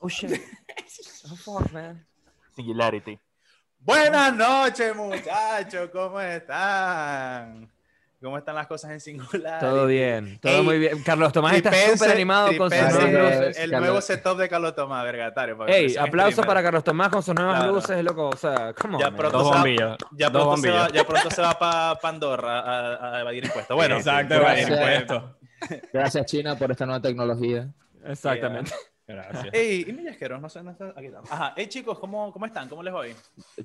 Oh shit. Oh fuck, man. Singularity. Buenas noches, muchachos. ¿Cómo están? ¿Cómo están las cosas en singular? Todo bien, todo Ey, muy bien. Carlos Tomás está súper animado con sus nuevas el- luces. El Carlos. nuevo setup de Carlos Tomás, vergatario. Ey, aplauso streamer. para Carlos Tomás con sus nuevas Claro. luces, loco. O sea, come on, Ya pronto Dos se va- bombillos. Ya dos pronto, se va, bombillos. ya pronto se va para Pandora a, a evadir impuestos. Bueno, Exacto, evadir impuestos. Gracias, China, por esta nueva tecnología. Exactamente. Gracias. Ey, y mi yasquero, no sé, no está, aquí estamos. Ajá, hey chicos, ¿cómo, ¿cómo están? ¿Cómo les voy?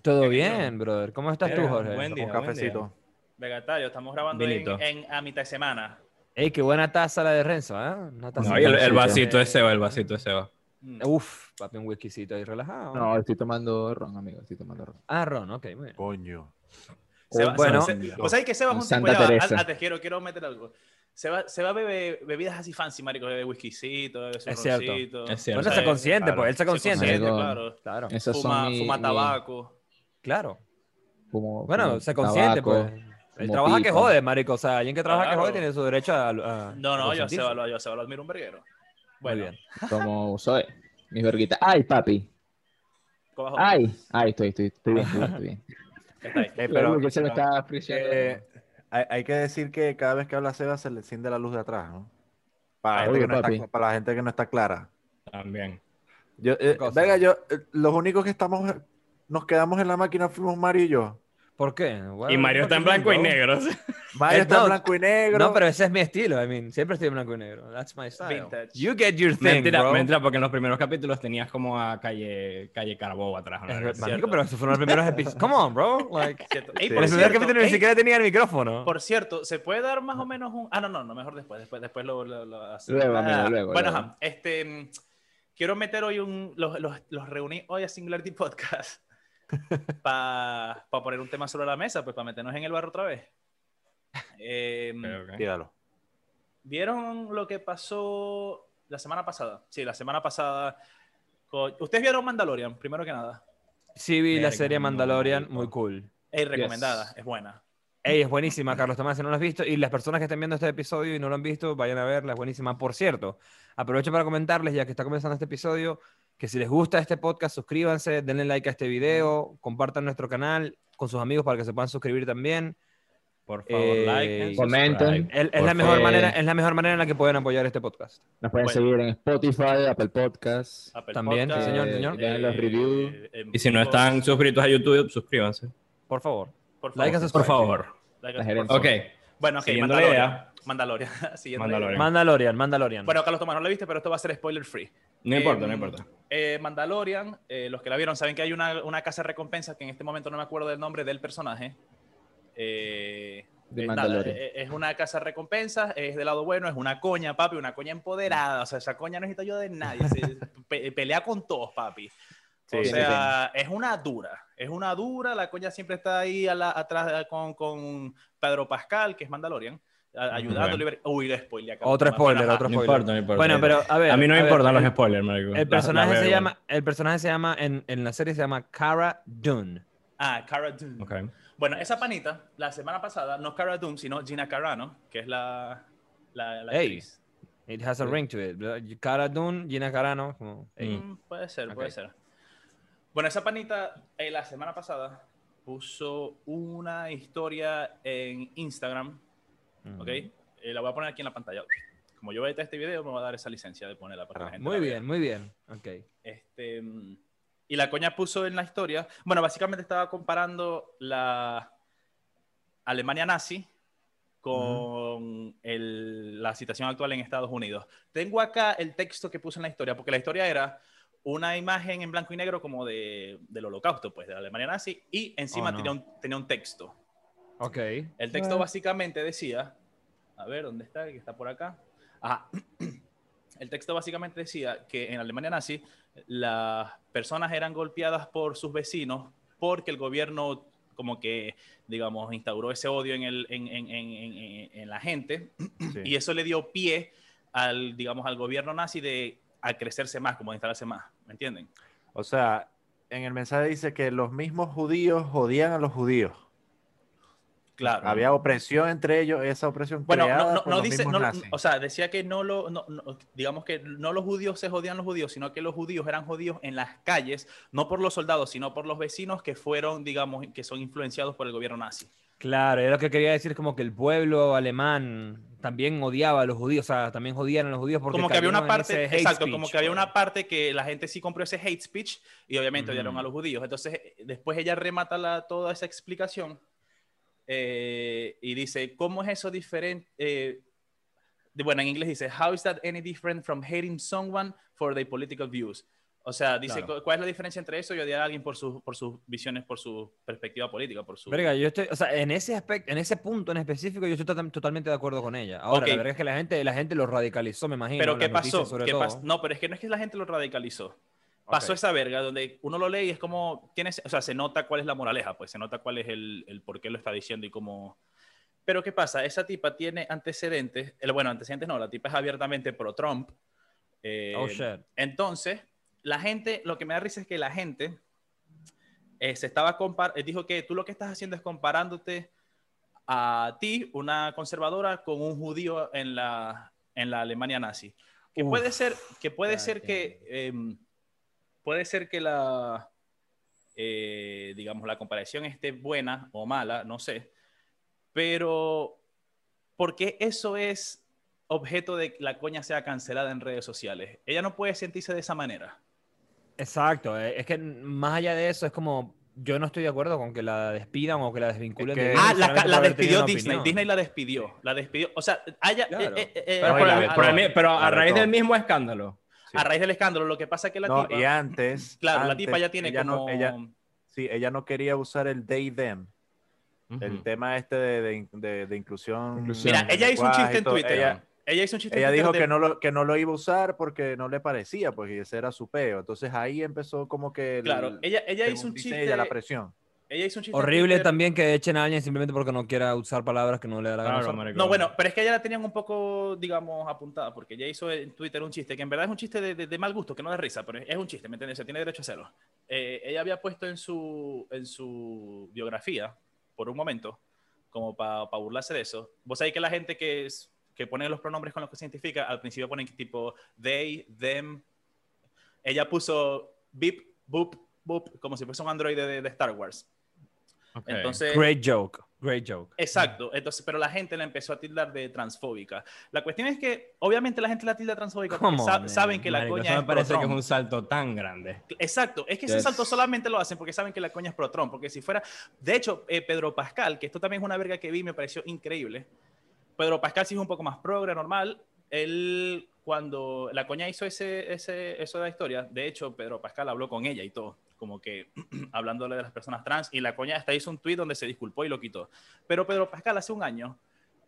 Todo bien, brother. ¿Cómo estás tú, Jorge? buen día, Un buen cafecito. día. Vegatario, estamos grabando en, en- a mitad de semana. Ey, qué buena taza la de Renzo, ¿eh? Una taza No, y el, el vasito de- Seba, el vasito de Seba. Mm. Uf, papi, un whiskycito ahí relajado. No, estoy tomando ron, amigo. Estoy tomando ron. Ah, Ron, ok, muy bien. Coño. Seba- bueno. Seba- Se- ¿Vos sabés que Seba es un tipo Santa ya va, Teresa. an- antes quiero, quiero meter algo. Seba, Seba bebe bebidas así fancy, marico, bebe whiskycito, su Es cierto. Es cierto. Bueno, se consciente, claro. pues, él se Se consciente. consiente, Amigo. claro. Claro, Fuma, son mi, fuma mi- tabaco. claro. fumo- Bueno, fumo se consciente, tabaco, pues. Él trabaja que jode, marico. O sea, alguien que trabaja que jode tiene su derecho a. a- No, no, a yo a. Seba, lo- yo a Seba lo admiro un verguero. Bueno, Muy bien. Como soy. Mis verguitas. ¡Ay, papi! ¡Ay! ¡Ay, estoy, estoy, estoy bien, estoy bien, estoy bien! Está ahí. Eh, Pero pero que se me está apreciando. eh, hay, hay que decir que cada vez que habla Seba se le enciende la luz de atrás, ¿no? Para, la, gente Obvio, que no está, para la gente que no está clara. También. Yo, eh, venga, yo, eh, los únicos que estamos, nos quedamos en la máquina fuimos Mario y yo. ¿Por qué? Well, Y Mario está en blanco y negro. Mario está en blanco y negro. No, pero ese es mi estilo. I mean, siempre estoy en blanco y negro. That's my style. Vintage. You get your thing, Mentira, bro. mentira, porque en los primeros capítulos tenías como a calle, calle Carabobo atrás. ¿no? Es marico, pero esos fueron los primeros episodios. Come on, bro. Like. Ey, Sí. por el primer capítulo ni siquiera tenía el micrófono. Por cierto, ¿se puede dar más o menos un...? Ah, no, no, no, mejor después, después, después lo... lo, lo hacemos. Luego, amigo, Ah, luego, Bueno, luego. ajá, este... Quiero meter hoy un... Los, los, los reuní hoy a Singularity Podcast para poner un tema sobre la mesa, pues para meternos en el barro otra vez. Eh, Ok, ok. Tíralo. ¿Vieron lo que pasó la semana pasada? Sí, la semana pasada. con- ¿Ustedes vieron Mandalorian, primero que nada? Sí, vi la serie Mandalorian, no. muy cool. Ey, recomendada, es buena. Ey, es buenísima, Carlos Tomás, si no lo has visto. Y las personas que estén viendo este episodio y no lo han visto, vayan a verla, es buenísima. Por cierto, aprovecho para comentarles, ya que está comenzando este episodio, que si les gusta este podcast, suscríbanse, denle like a este video, compartan nuestro canal con sus amigos para que se puedan suscribir también. Por favor, Eh, like comenten. Es, es Por la mejor manera, es la mejor manera en la que pueden apoyar este podcast. Nos pueden Bueno. seguir en Spotify, Apple Podcasts. Apple También, Podcast, señor, Eh, señor. vean los reviews. en Y si no están suscritos a YouTube, suscríbanse. Por favor. por favor. like Por favor. Like gerencia. Ok. Bueno, ok, Mandalorian. Mandalorian. Mandalorian. Mandalorian, Mandalorian. Bueno, Carlos Tomás no la viste, pero esto va a ser spoiler free. No Eh, importa, no importa. eh, Mandalorian, eh, los que la vieron saben que hay una, una casa de recompensas que en este momento no me acuerdo del nombre del personaje. Eh, De eh, nada, Mandalorian. eh, es una casa de recompensas, es del lado bueno, es una coña, papi, una coña empoderada. O sea, esa coña no necesita ayuda de nadie. se- pe- pelea con todos, papi. Sí, o sí, sea, es una dura. Es una dura. La coña siempre está ahí a la- atrás con, con Pedro Pascal, que es Mandalorian, Uy, le spoiler. Otro spoiler, otro No spoiler. importa, no importa. Bueno, pero a ver. a mí no me importan los spoilers, marico. El personaje, la se llama, el personaje se llama, en, en la serie se llama Cara Dune. Ah, Cara Dune. igual. Ok. Bueno, esa panita, la semana pasada, no Cara Dune, sino Gina Carano, que es la, la, la. It has a ring to it. Cara Dune, Gina Carano. Como, ey. Mm, puede ser, puede ser. Bueno, esa panita, eh, la semana pasada, puso una historia en Instagram, Mm. ¿ok? Eh, la voy a poner aquí en la pantalla. Como yo voy a editar este video, me va a dar esa licencia de ponerla para que la gente Muy la bien, muy bien. Ok. vea. Este, mm, y la coña puso en la historia, bueno, básicamente estaba comparando la Alemania nazi con el- la situación actual en Estados Unidos. Tengo acá el texto que puso en la historia, porque la historia era una imagen en blanco y negro como de, del holocausto, pues, de la Alemania nazi, y encima Oh, no. tenía, un, tenía un texto. Ok. El texto básicamente decía, a ver, ¿dónde está? Que está por acá. Ajá. El texto básicamente decía que en Alemania nazi las personas eran golpeadas por sus vecinos porque el gobierno como que, digamos, instauró ese odio en, el, en, en- en- la gente Sí. y eso le dio pie al, digamos, al gobierno nazi de a crecerse más, como a instalarse más, ¿me entienden? O sea, en el mensaje dice que los mismos judíos jodían a los judíos. Claro. Había opresión entre ellos, esa opresión Bueno, creada no, no, por no los dice, no, o sea, decía que no lo, no- no- digamos que no los judíos se jodían los judíos, sino que los judíos eran judíos en las calles, no por los soldados, sino por los vecinos que fueron, digamos, que son influenciados por el gobierno nazi. Claro, y lo que quería decir es como que el pueblo alemán también odiaba a los judíos, o sea, también jodían a los judíos porque Como que había una parte, exacto, speech, como que había pues. una parte que la gente sí compró ese hate speech y obviamente odiaron a los judíos. Entonces, después ella remata la, toda esa explicación eh, y dice, ¿cómo es eso diferente? Eh, bueno, en inglés dice, how is that any different from hating someone for their political views? O sea, dice, Claro. "¿cu- ¿cuál es la diferencia entre eso y odiar a alguien por, sus por sus visiones, por su perspectiva política, por su... Verga, yo estoy, o sea, en ese aspecto, en ese punto en específico, yo estoy total- totalmente de acuerdo con ella. Ahora, Ok. la verdad es que la gente, la gente lo radicalizó, me imagino. Pero ¿qué pasó? ¿Qué todo. pas- No, pero es que no es que la gente lo radicalizó. Pasó Ok. esa verga donde uno lo lee y es como, tienes, o sea, se nota cuál es la moraleja, pues se nota cuál es el, el por qué lo está diciendo y cómo... Pero ¿qué pasa? Esa tipa tiene antecedentes, el, bueno, antecedentes no, la tipa es abiertamente pro-Trump. eh, Oh, shit. entonces, la gente, lo que me da risa es que la gente eh, se estaba compar eh, dijo que tú lo que estás haciendo es comparándote a ti, una conservadora, con un judío en la, en la Alemania nazi. Que Uf. puede ser que, puede ser que puede ser que la, eh, digamos, la comparación esté buena o mala, no sé. Pero, ¿por qué eso es objeto de que la coña sea cancelada en redes sociales? Ella no puede sentirse de esa manera. Exacto, eh, es que más allá de eso es como, yo no estoy de acuerdo con que la despidan o que la desvinculen. Es que- de Ah, Disney la, despidió Disney. opinión. Disney la despidió. La despidió. O sea, haya, Claro. eh, Pero, por, la por a raíz del mismo escándalo. Sí. a raíz del escándalo, lo que pasa es que la No, tipa. y antes. claro, la tipa ya tiene ella no- como. ella, sí, ella no quería usar el they them. El tema este de, de- de- de inclusión. Inclusión. Mira, ella hizo un chiste en. Twitter. Ella, Ella hizo un chiste en ella dijo de- que no, lo, que no lo iba a usar porque no le parecía, pues, y ese era su peo. Entonces ahí empezó como que. el- Claro, ella, ella hizo un chiste. ella, la presión. Ella hizo un chiste Horrible también que echen a alguien simplemente porque no quiera usar palabras que no le da la gana. Claro, marico. No, bueno, pero es que ella la tenían un poco, digamos, apuntada, porque ella hizo en Twitter un chiste, que en verdad es un chiste de, de- de mal gusto, que no da risa, pero es un chiste, ¿me entiendes? Se tiene derecho a hacerlo. Eh, ella había puesto en su, en su biografía, por un momento, como para burlarse de eso. Vos sabés que la gente que, es, que pone los pronombres con los que se identifica, al principio ponen tipo they, them. Ella puso beep, boop, boop, como si fuese un androide de, de Star Wars. Entonces, Great joke, great joke. Exacto, entonces, pero la gente la empezó a tildar de transfóbica. La cuestión es que, obviamente, la gente la tilda transfóbica porque sa- saben que la coña eso es me parece que es un salto tan grande. Exacto, es que ese salto solamente lo hacen porque saben que la coña es pro-Trump. Porque si fuera. De hecho, eh, Pedro Pascal, que esto también es una verga que vi, me pareció increíble. Pedro Pascal sí es un poco más progre, normal. Él, cuando la coña hizo ese, ese, eso de la historia, de hecho, Pedro Pascal habló con ella y todo, como que hablándole de las personas trans. Y la coña hasta hizo un tweet donde se disculpó y lo quitó. Pero Pedro Pascal hace un año,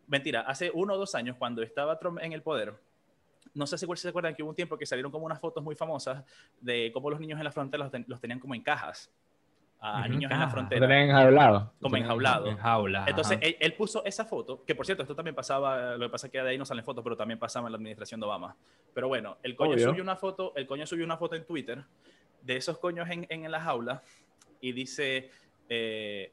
mentira, hace uno o dos años, cuando estaba Trump en el poder, no sé si se acuerdan que hubo un tiempo que salieron como unas fotos muy famosas de cómo los niños en la frontera los, ten- los tenían como en cajas. A niños en la frontera. tenían enjaulado. Como enjaulado. En jaula. Entonces, él, él puso esa foto, que por cierto, esto también pasaba, lo que pasa es que de ahí no salen fotos, pero también pasaba en la administración de Obama. Pero bueno, el coño Obvio. subió una foto, el coño subió una foto en Twitter de esos coños en, en, la jaula y dice eh,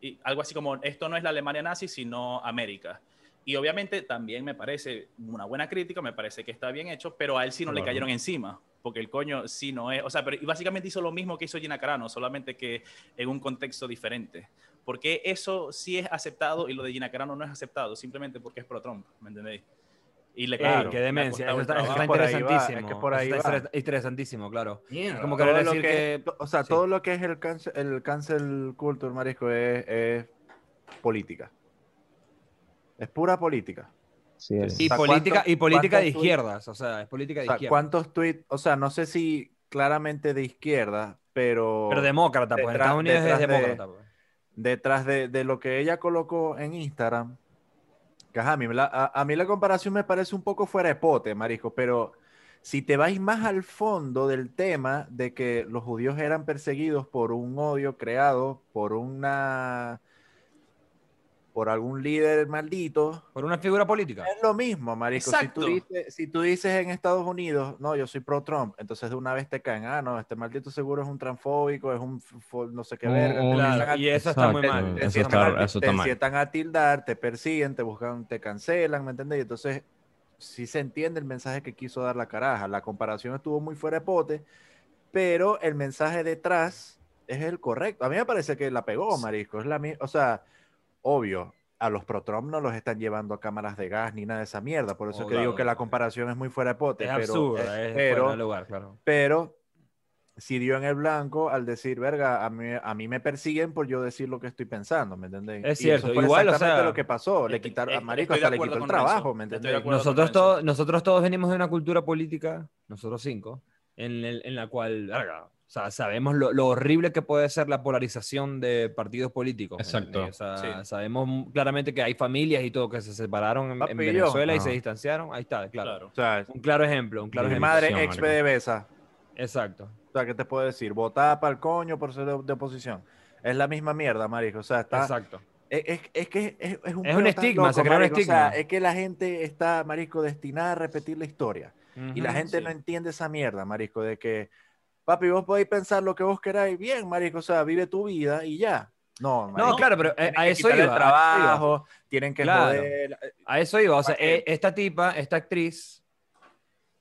y algo así como, esto no es la Alemania nazi, sino América. Y obviamente también me parece una buena crítica, me parece que está bien hecho, pero a él sí no le Claro. cayeron encima, porque el coño sí no es, o sea, pero y básicamente hizo lo mismo que hizo Gina Carano, solamente que en un contexto diferente. Porque eso sí es aceptado y lo de Gina Carano no es aceptado, simplemente porque es pro-Trump, ¿me entendéis? Y le Ey, claro, qué demencia. Eso está, eso va, interesantísimo. es que por ahí Eso está va. interesantísimo, claro. Es como querer lo decir que- o sea, sí. todo lo que es el cancel, el cancel culture, marisco, es, es política. Es pura política. Sí, es. Y O sea, política, ¿cuántos- y política de izquierdas. O sea, es política O de sea, izquierdas. ¿cuántos tweets? O sea, no sé si claramente de izquierda, pero, Pero demócrata, pues. En Detrás- Estados Unidos es de- demócrata. pues. detrás de, de lo que ella colocó en Instagram, ajá, a, mí, la, a, mí la comparación me parece un poco fuera de pote, marisco, pero si te vais más al fondo del tema de que los judíos eran perseguidos por un odio creado por una por algún líder maldito, Por una figura política. es lo mismo, marico. Si Exacto. tú, dices, si tú dices en Estados Unidos, no, yo soy pro Trump, entonces de una vez te caen, ah, no, este maldito seguro es un transfóbico, es un no sé qué verga. te empiezan Claro, a- y eso está muy mal. te Eso está- a- eso te está mal. sientan a tildar, te persiguen, te buscan, te cancelan, ¿me entiendes? Y entonces sí se entiende el mensaje que quiso dar la caraja. La comparación estuvo muy fuera de pote, pero el mensaje detrás es el correcto. A mí me parece que la pegó, marisco. Es la o sea, obvio, a los Protrom no los están llevando a cámaras de gas ni nada de esa mierda. Por eso Oh, es que digo que la comparación es muy fuera de pote. Es pero, absurda, eh, es pero, fuera de lugar, claro. pero si dio en el blanco al decir, verga, a mí, a mí me persiguen por yo decir lo que estoy pensando, ¿me entendés? Es Y eso cierto, fue igual, o exactamente sea, lo que pasó. Le quitaron, a estoy- Marico hasta le quitó el trabajo, ¿me con Nosotros todos, nosotros todos venimos de una cultura política, nosotros cinco, en, el- en la cual, verga, o sea, sabemos lo, lo horrible que puede ser la polarización de partidos políticos. ¿me Exacto. O sea, Sí. sabemos claramente que hay familias y todo que se separaron en, en. Venezuela y se distanciaron. Ahí está, claro. Claro. O sea, Un claro ejemplo, un claro Mi ejemplo. madre ex PDVSA. Exacto. O sea, ¿qué te puedo decir? Votada para el coño por ser de, de oposición. Es la misma mierda, marico. O sea, está... Exacto. Es, es- es que es, es un, Es un estigma, se crea un marico. O sea, estigma. es que la gente está, marico, destinada a repetir la historia. Y la gente sí. no entiende esa mierda, marico, de que, papi, vos podéis pensar lo que vos queráis, bien, marico, o sea, vive tu vida y ya. No, marico. No, claro, pero eh, a eso iba. el trabajo, tienen que Claro. joder. A eso iba, o sea, eh, esta tipa, esta actriz,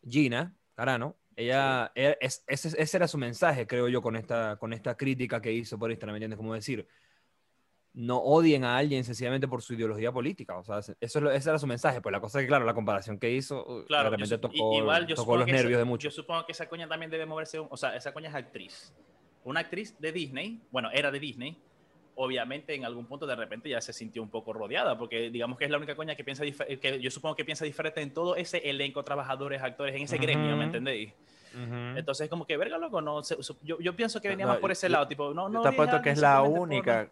Gina Carano, ella, es- ese, ese era su mensaje, creo yo, con esta, con esta crítica que hizo por Instagram, ¿me entiendes? Como decir, no odien a alguien sencillamente por su ideología política, o sea, eso es lo- ese era su mensaje, pues la cosa es que, claro, la comparación que hizo, uh, Claro, yo i- tocó, igual yo tocó los esa- nervios de Yo muchos. supongo que esa coña también debe moverse, o sea, esa coña es actriz. Una actriz de Disney, bueno, era de Disney, obviamente en algún punto de repente ya se sintió un poco rodeada, porque digamos que es la única coña que piensa, que yo supongo que piensa diferente en todo ese elenco, trabajadores, actores, en ese gremio, Ujú. ¿me entendéis? Ujú. Entonces como que, verga, loco, no, se- yo, yo pienso que No, veníamos por ese yo- lado, tipo, no, no. te odies apuesto a que es la por- única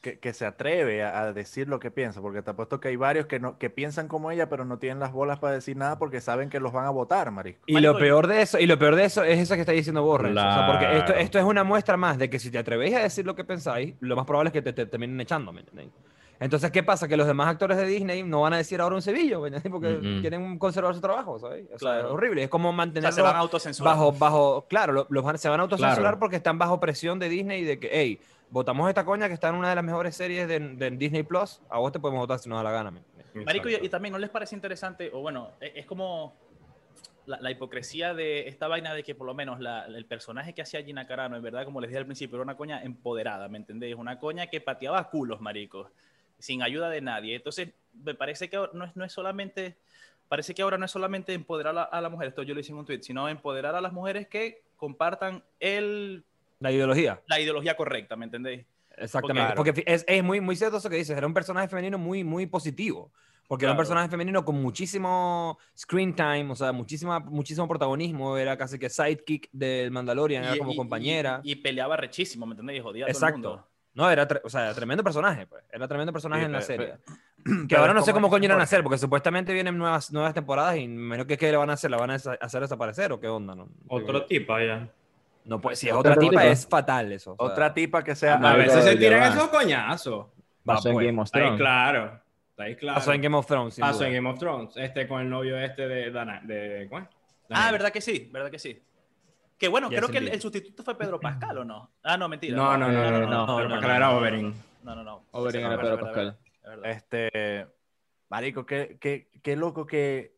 que, que se atreve a, a decir lo que piensa, porque te apuesto que hay varios que, no, que piensan como ella, pero no tienen las bolas para decir nada porque saben que los van a votar, marico. Y lo peor de eso, y lo peor de eso es eso que está diciendo Renzo. O sea, porque esto, esto es una muestra más de que si te atrevéis a decir lo que pensáis, lo más probable es que te, te terminen echando, ¿me entendéis? Entonces, ¿qué pasa? Que los demás actores de Disney no van a decir ahora un cebillo. Porque quieren conservar su trabajo, ¿sabes? O sea, Claro. es horrible. Es como O sea, mantenerlo se van a autocensurar. bajo, bajo, claro, lo- los van- se van a autocensurar Claro. porque están bajo presión de Disney de que, hey, votamos esta coña que está en una de las mejores series de, de Disney Plus, a vos te podemos votar si nos da la gana. Marico, y, y también no les parece interesante, o bueno, e- es, como la, la hipocresía de esta vaina de que por lo menos la- el personaje que hacía Gina Carano, en verdad, como les dije al principio, era una coña empoderada, ¿me entendéis? Una coña que pateaba culos, maricos, sin ayuda de nadie. Entonces, me parece que no es, no es solamente, parece que ahora no es solamente empoderar a a la mujer, esto yo lo hice en un tweet, sino empoderar a las mujeres que compartan el, La ideología. la ideología correcta, ¿me entendéis? Exactamente, Porque- porque, es, es muy, muy cierto eso que dices, era un personaje femenino muy, muy positivo, porque era un Claro. personaje femenino con muchísimo screen time, o sea, muchísima, muchísimo protagonismo, era casi que sidekick del Mandalorian, era Y- como y- compañera. Y, y peleaba rechísimo, ¿me entendéis? Jodía a todo el Exacto. mundo. No, era, o sea, tremendo personaje, pues, era tremendo personaje Sí, en la serie. pe- que ahora no sé cómo coño irán a hacer, porque supuestamente vienen nuevas, nuevas temporadas y menos que qué le van a hacer, la van a hacer desaparecer o qué onda, ¿no? Otro tipo ya. No, pues si es Otra otra tipa es fatal eso. o sea, Otra tipa que sea... A veces se tiran esos coñazos. Pasó en pues. Game of Está ahí Thrones. claro. Ahí claro. Pasó en Game of Thrones, Pasó en Game of Thrones. Este con el novio este de Dana. De, ¿cómo es? Ah. ¿verdad que sí? ¿Verdad que sí? Que bueno, Ya creo que el, sustituto fue Pedro Pascal, ¿o no? Ah, no, mentira. No, no, no, no, no. no, Pascal no, era no. Oberyn. No, no, no. Oberyn era Pedro Pascal. Este, marico, qué, qué, qué loco que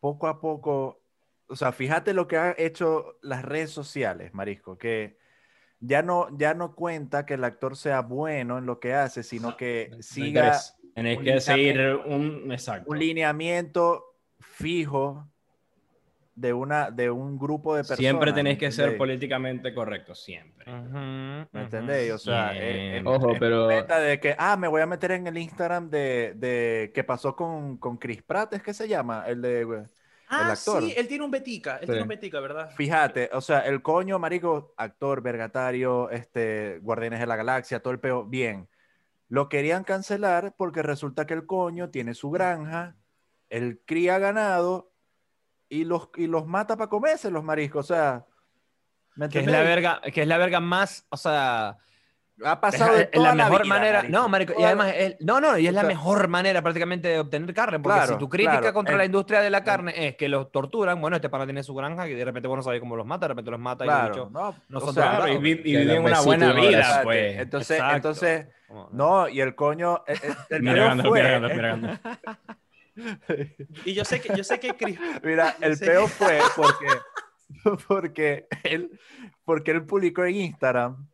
poco a poco, o sea, fíjate lo que han hecho las redes sociales, marisco, que ya no, ya no cuenta que el actor sea bueno en lo que hace, sino que siga Entonces, Tenéis un que seguir un. Exacto. un lineamiento fijo de, una, de un grupo de personas. Siempre tenéis ¿me que ser políticamente correcto, siempre. Ujú, ¿Me ujú. entendéis? O sea, Bien. eh, eh, Ojo, es pero- meta de que, ah, me voy a meter en el Instagram de, de que pasó con, con Chris Pratt, ¿es que se llama? El de, Ah, actor. sí, él tiene un betica. Él Sí. tiene un betica, ¿verdad? fíjate, o sea, el coño, marico, actor, vergatario, este, Guardianes de la Galaxia, todo el peo, bien. Lo querían cancelar porque resulta que el coño tiene su granja, él cría ganado y los, y los mata para comerse los mariscos, o sea, ¿me Que es la verga, que es la verga más, o sea, Ha pasado de toda la mejor vida, manera. marico. No, marico, y además, es- no, no, y es O la sea- mejor manera prácticamente de obtener carne. Porque Claro, si tu crítica claro, contra en- la industria de la carne es que los torturan, bueno, este pana tiene su granja y de repente vos no sabés cómo los mata, de repente los mata y los no, no son sea, y, vi- y viven una buena vida, pues. Entonces, Exacto. entonces, no, y el coño, eh, eh, el Mira, peo grande, fue, mira, grande, mira, grande. Y yo sé que, yo sé que Chris- Mira, el peo fue porque, porque, él, porque él publicó en Instagram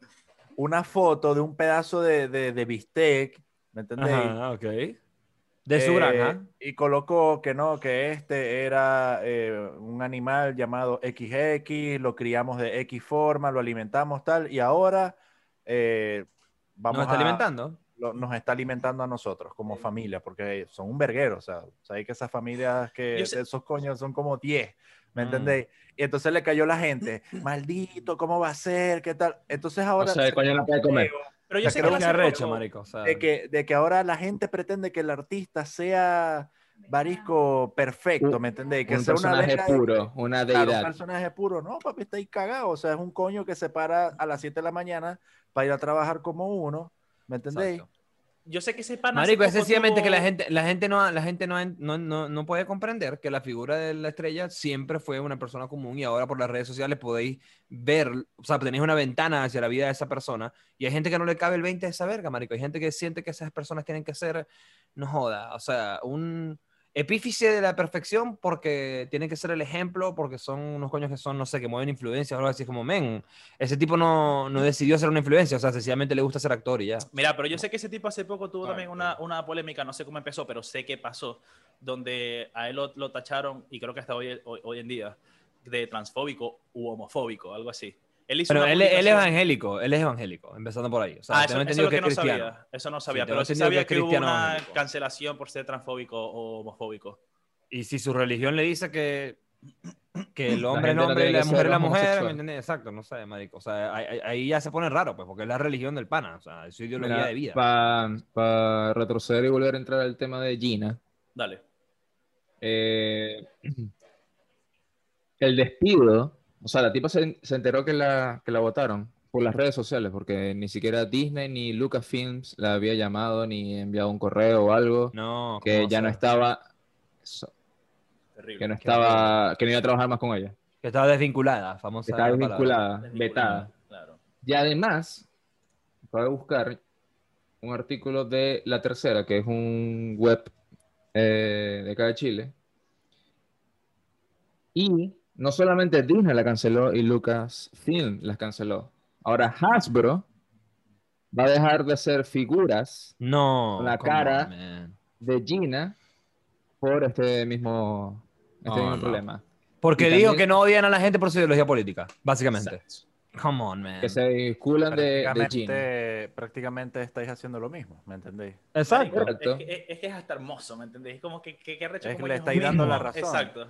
una foto de un pedazo de, de, de bistec, ¿me entendéis? Ajá, ok. De su Eh, granja. Y colocó que no, que este era eh, un animal llamado XX, lo criamos de X forma, lo alimentamos tal, y ahora eh, vamos Nos está a- alimentando. lo- nos está alimentando a nosotros como familia, porque son un verguero, o sea, sabéis que esas familias que sé- esos coños son como 10, ¿me Mm. entendéis? Y entonces le cayó la gente, maldito, ¿cómo va a ser? ¿Qué tal? Entonces O ahora... sea, el se coño no puede comer. Pero yo O sé sea, que hace arrecho, marico. o sea, de que, de que ahora la gente pretende que el artista sea barisco perfecto, ¿me entendéis? Que Un sea una personaje verga de- puro, una Claro, un deidad. personaje puro. No, papi, está ahí cagado. O sea, es un coño que se para a las 7 de la mañana para ir a trabajar como uno, ¿me entendéis? exacto. Yo sé que ese pana Marico, es sencillamente que la gente, la gente, no, la gente no, no, no, no puede comprender que la figura de la estrella siempre fue una persona común y ahora por las redes sociales podéis ver, o sea, tenéis una ventana hacia la vida de esa persona y hay gente que no le cabe el 20 de esa verga, marico. Hay gente que siente que esas personas tienen que ser, no joda, o sea, un epífice de la perfección porque tienen que ser el ejemplo, porque son unos coños que son, no sé, que mueven influencias o algo así, como, men, ese tipo no, no decidió ser una influencia, o sea, sencillamente le gusta ser actor y ya. Mira, pero yo sé que ese tipo hace poco tuvo también una, una polémica, no sé cómo empezó, pero sé que pasó, donde a él lo, lo tacharon, y creo que hasta hoy, hoy, hoy en día, de transfóbico u homofóbico, algo así. Él hizo Pero él, él es evangélico, él es evangélico, empezando por ahí. O sea, Ah, eso, eso es entendido lo que, que no cristiano. sabía. Eso no sabía, Sí, pero sí sabía que que, hubo una evangélico. cancelación por ser transfóbico o homofóbico. Y si su religión le dice que, que el hombre es hombre y la mujer es la mujer, homosexual. ¿me entiendes? Exacto, no sé, marico. O sea, ahí, ahí- ahí ya se pone raro, pues, porque es la religión del pana, o sea, es su ideología de vida. Para retroceder y volver a entrar al tema de Gina, Dale. eh, el despido, o sea, la tipa se, se enteró que la, que la votaron por las redes sociales, porque ni siquiera Disney ni Lucasfilms la había llamado ni enviado un correo o algo, No, que ¿cómo ya no estaba, Terrible. que no estaba, que no iba a trabajar más con ella, Que estaba desvinculada, que famosa. estaba desvinculada, vetada. Claro. Y además, acabo de buscar un artículo de La Tercera, que es un web eh, de acá de Chile. Y no solamente Disney la canceló y Lucasfilm las canceló. Ahora Hasbro va a dejar de hacer figuras No. Con la cara. on, de Gina por este mismo, este No, mismo no. problema. Porque Y dijo también- que no odian a la gente por su ideología política, básicamente. Exacto. Come on, man. Que se vinculan de, de Gina. Prácticamente, estáis haciendo lo mismo, ¿me entendéis? Exacto. Es que, es, es que es hasta hermoso, ¿me entendés? Es como que, que, que arrecho Es como que le estáis dando la razón. Exacto.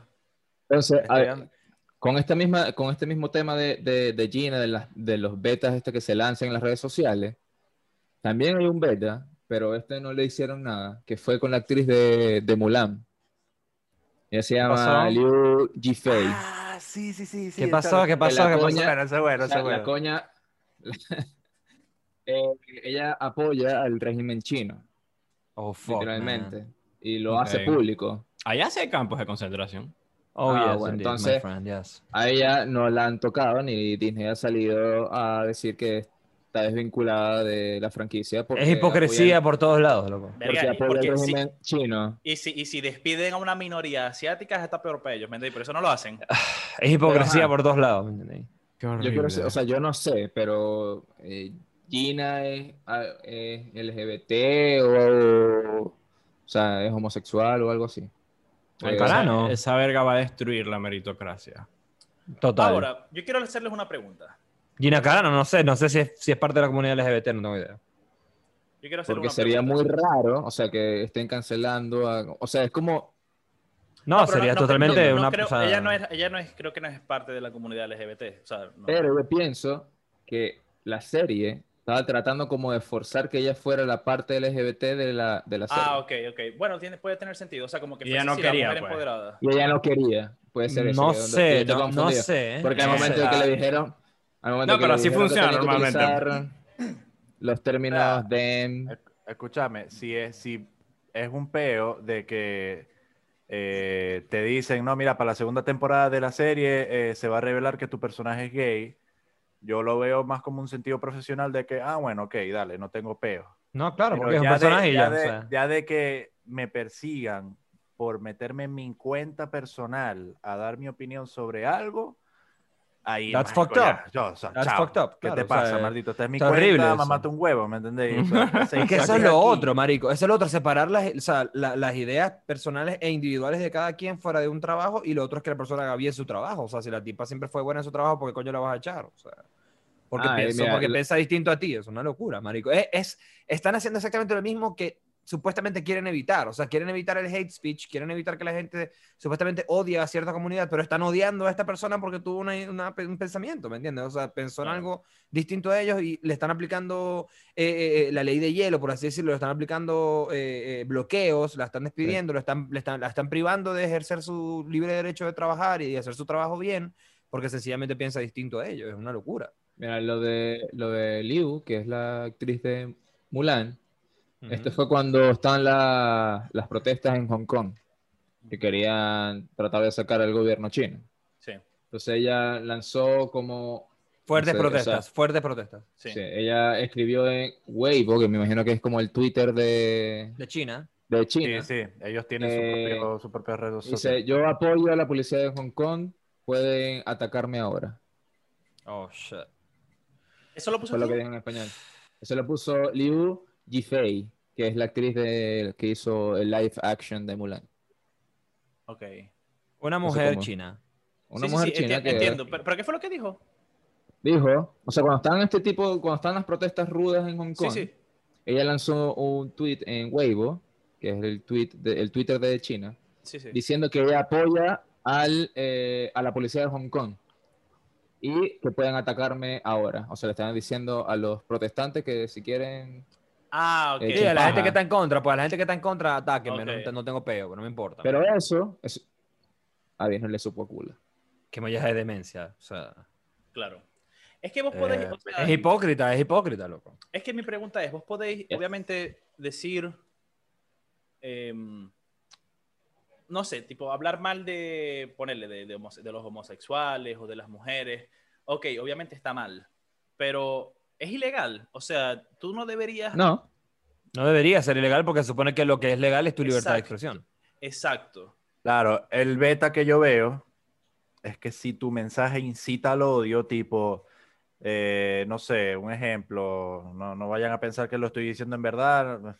Entonces, a ver, con esta misma, con este mismo tema de, de, de Gina, de, las, de los betas este que se lanzan en las redes sociales, también hay un beta, pero este no le hicieron nada, que fue con la actriz de, de Mulan. Ella se llama pasó? Liu Jifei. Ah, sí, sí, sí. sí ¿Qué pasó? ¿Qué pasó? la ¿Qué pasó? Bueno, bueno, la coña, eh, ella apoya al régimen chino, Oh, fuck, literalmente, man. y lo hace público. Allá sí hay campos de concentración. Oh, Ah, yes, bueno, indeed, my entonces- friend, yes. A ella no la han tocado, ni Disney ha salido a decir que está desvinculada de la franquicia. porque Es hipocresía por todos lados, loco. Verga, porque el si- régimen chino. y, si, y si despiden a una minoría asiática, está peor para ellos, ¿me entendés? Por eso no lo hacen. Es hipocresía por todos lados, ¿me entendéis? Qué Yo quiero o sea, yo no sé, pero eh, Gina es, es LGBT o, o sea, es homosexual o algo así. Ojalá esa- no. Esa verga va a destruir la meritocracia. Total. Ahora, yo quiero hacerles una pregunta. Gina Carano, no sé, no sé si es, si es parte de la comunidad LGBT, no tengo idea. Yo quiero hacer porque una sería pregunta. muy raro, o sea, que estén cancelando, a- o sea, es como, No, sería no- totalmente no- no una. creo- o sea, ella, no es, ella no es, creo que no es parte de la comunidad LGBT. O sea, no. pero yo pienso que la serie estaba tratando como de forzar que ella fuera la parte LGBT de la, de la serie. Ah, ok, ok. Bueno, tiene, puede tener sentido. O sea, como que ella no quería, mujer pues. empoderada. Y ella no quería, puede ser eso. No sé, no, no sé. Porque al no momento sé. en que le dijeron... al momento No, que pero le así funciona normalmente. los términos Ah. Esc- Escúchame, si es, si es un peo de que eh, te dicen, no, mira, para la segunda temporada de la serie eh, se va a revelar que tu personaje es gay, yo lo veo más como un sentido profesional de que, ah, bueno, ok, dale, no tengo peo. No, claro, Pero porque es un de- personaje y ya ya. o de, sea. ya de que me persigan por meterme en mi cuenta personal a dar mi opinión sobre algo, ahí. That's marico, fucked up. yo, o sea, That's chao. fucked up, ¿Qué claro, te o sea, pasa, maldito? Esta es mi cuenta, mamate un huevo, ¿me entendéis? O sea, que eso es lo aquí. otro, marico. Eso es lo otro, separar las, o sea, la- las ideas personales e individuales de cada quien fuera de un trabajo y lo otro es que la persona haga bien su trabajo. O sea, si la tipa siempre fue buena en su trabajo, ¿por qué coño la vas a echar? O sea, porque, Ah, pienso, mira, porque lo- piensa distinto a ti. Es una locura, marico. Es, es- están haciendo exactamente lo mismo que supuestamente quieren evitar. O sea, quieren evitar el hate speech, quieren evitar que la gente supuestamente odie a cierta comunidad, pero están odiando a esta persona porque tuvo una- una- un pensamiento, ¿me entiendes? O sea, pensó en algo distinto a ellos y le están aplicando eh, eh, eh, la ley de hielo, por así decirlo, le están aplicando eh, eh, bloqueos, la están despidiendo, lo están, le están, la están privando de ejercer su libre derecho de trabajar y de hacer su trabajo bien, porque sencillamente piensa distinto a ellos. Es una locura. Mira, lo de, lo de Liu, que es la actriz de Mulan, este Ujú. fue cuando estaban la- las protestas en Hong Kong, que querían tratar de sacar al gobierno chino. Sí, Entonces ella lanzó como... Fuertes no sé, o protestas, sea, fuertes protestas. sí. sí, ella escribió en Weibo, que me imagino que es como el Twitter de, De China. de Sí, China. sí, ellos tienen su, Eh, propio, su propia red social. Dice, yo apoyo a la policía de Hong Kong, pueden atacarme ahora. Oh, shit. ¿Eso lo puso Fue lo aquí? que dijo en español. Eso lo puso Liu Yifei, que es la actriz de, que hizo el live action de Mulan. Ok. Una No sé mujer china. Una Sí, mujer sí, china enti- que Entiendo, pero, pero ¿qué fue lo que dijo? dijo, o sea, cuando estaban este tipo, cuando estaban las protestas rudas en Hong Sí, Kong, sí. ella lanzó un tweet en Weibo, que es el tweet de- el Twitter de China, Sí, sí. diciendo que ella apoya al, eh, a la policía de Hong Kong y que pueden atacarme ahora. O sea, le estaban diciendo a los protestantes que si quieren Ah, ok. Eh, Sí, a la gente que está en contra, pues a la gente que está en contra, atáquenme, Ok. no, no tengo peo, no me importa. Pero eso, eso a Dios no le supo a culo. que me de demencia. O sea, Claro. Es que vos podéis. eh, o sea, es hipócrita, es hipócrita, loco. Es que mi pregunta es, vos podéis, obviamente, decir, em, no sé, tipo, hablar mal de, ponerle, de, de homose- de los homosexuales o de las mujeres. Ok, obviamente está mal, pero es ilegal. O sea, tú no deberías... No, No debería ser ilegal porque se supone que lo que es legal es tu libertad de expresión. Exacto. Claro, el beta que yo veo es que si tu mensaje incita al odio, tipo, eh, no sé, un ejemplo, no, no vayan a pensar que lo estoy diciendo en verdad.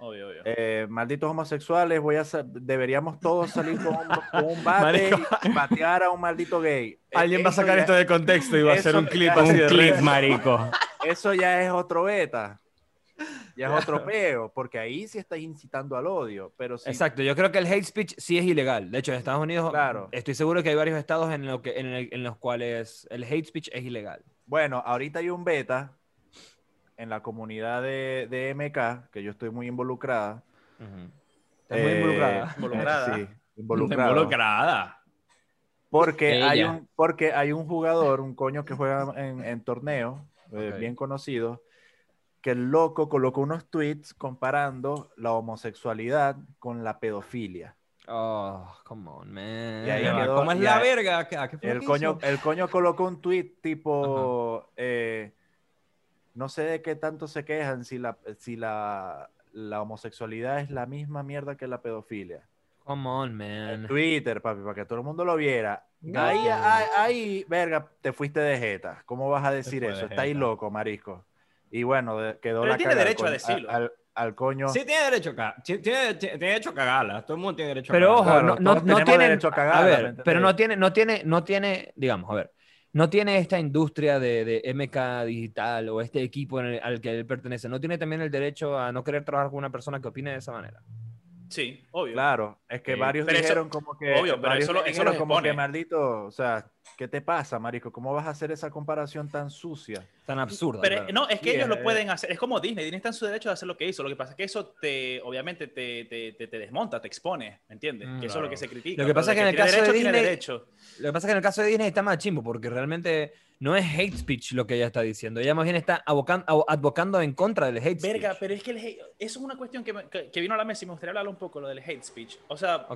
Obvio, obvio. Eh, malditos homosexuales, voy a deberíamos todos salir con un, con un bate Marico. y batear a un maldito gay. Eh, Alguien va a sacar ya- esto de contexto y va a hacer un clip ya- así Un de clip, marico. Eso ya es otro beta. Ya es otro peo, porque ahí sí estás incitando al odio. Pero si Exacto, yo creo que el hate speech sí es ilegal. De hecho, en Estados Unidos Claro. estoy seguro que hay varios estados en, lo que, en, el- en los cuales el hate speech es ilegal. Bueno, ahorita hay un beta en la comunidad de, de MK, que yo estoy muy involucrada. Estás muy Eh, involucrada. Involucrada. Sí. Involucrada. Porque hay, un, porque hay un jugador, un coño que juega en, en torneo, eh, Ok. bien conocido, que el loco colocó unos tweets comparando la homosexualidad con la pedofilia. Oh, come on, man. Y ahí quedó- ¿Cómo es la verga? ¿Qué, a qué El coño, el coño colocó un tweet tipo, eh, no sé de qué tanto se quejan si la, si la, la homosexualidad es la misma mierda que la pedofilia. Come on, En man. Twitter, papi, para que todo el mundo lo viera. No. Ahí, ahí, ahí, verga, te fuiste de jeta. ¿Cómo vas a decir eso? de Está ahí loco, marisco. Y bueno, quedó Pero la tiene caga al derecho a decirlo. Al, al coño. Sí, tiene derecho a. Tiene, tiene- tiene derecho a cagarla. Todo el mundo tiene derecho a Pero ojo, cagarla. Claro, no, no, no tiene. derecho a cagarla, a ¿me ver, pero no tiene, no tiene, no tiene, digamos, a ver, no tiene esta industria de, MK digital o este equipo al que él pertenece, no tiene también el derecho a no querer trabajar con una persona que opine de esa manera. Sí, obvio. Claro, es que Eh, varios pero eso- dijeron como que. obvio, pero varios eso lo- eso los como que maldito. O sea, ¿qué te pasa, marico? ¿Cómo vas a hacer esa comparación tan sucia? Tan absurda. Pero claro. no, es que Sí, ellos es- lo pueden hacer. Es como Disney. Disney está en su derecho de hacer lo que hizo. Lo que pasa es que eso te, obviamente, te, te, te, te desmonta, te expone. ¿Me entiendes? Mm, que eso es lo que se critica. Lo que pasa es que en el caso de Disney-. Lo que pasa es que en el caso de Disney está más chimbo, porque realmente no es hate speech lo que ella está diciendo. Ella más bien está abocan- abo- advocando en contra del hate Verga, speech. pero es que el hate- eso es una cuestión que, me- que- que vino a la mesa y me gustaría hablar un poco, lo del hate speech. O sea.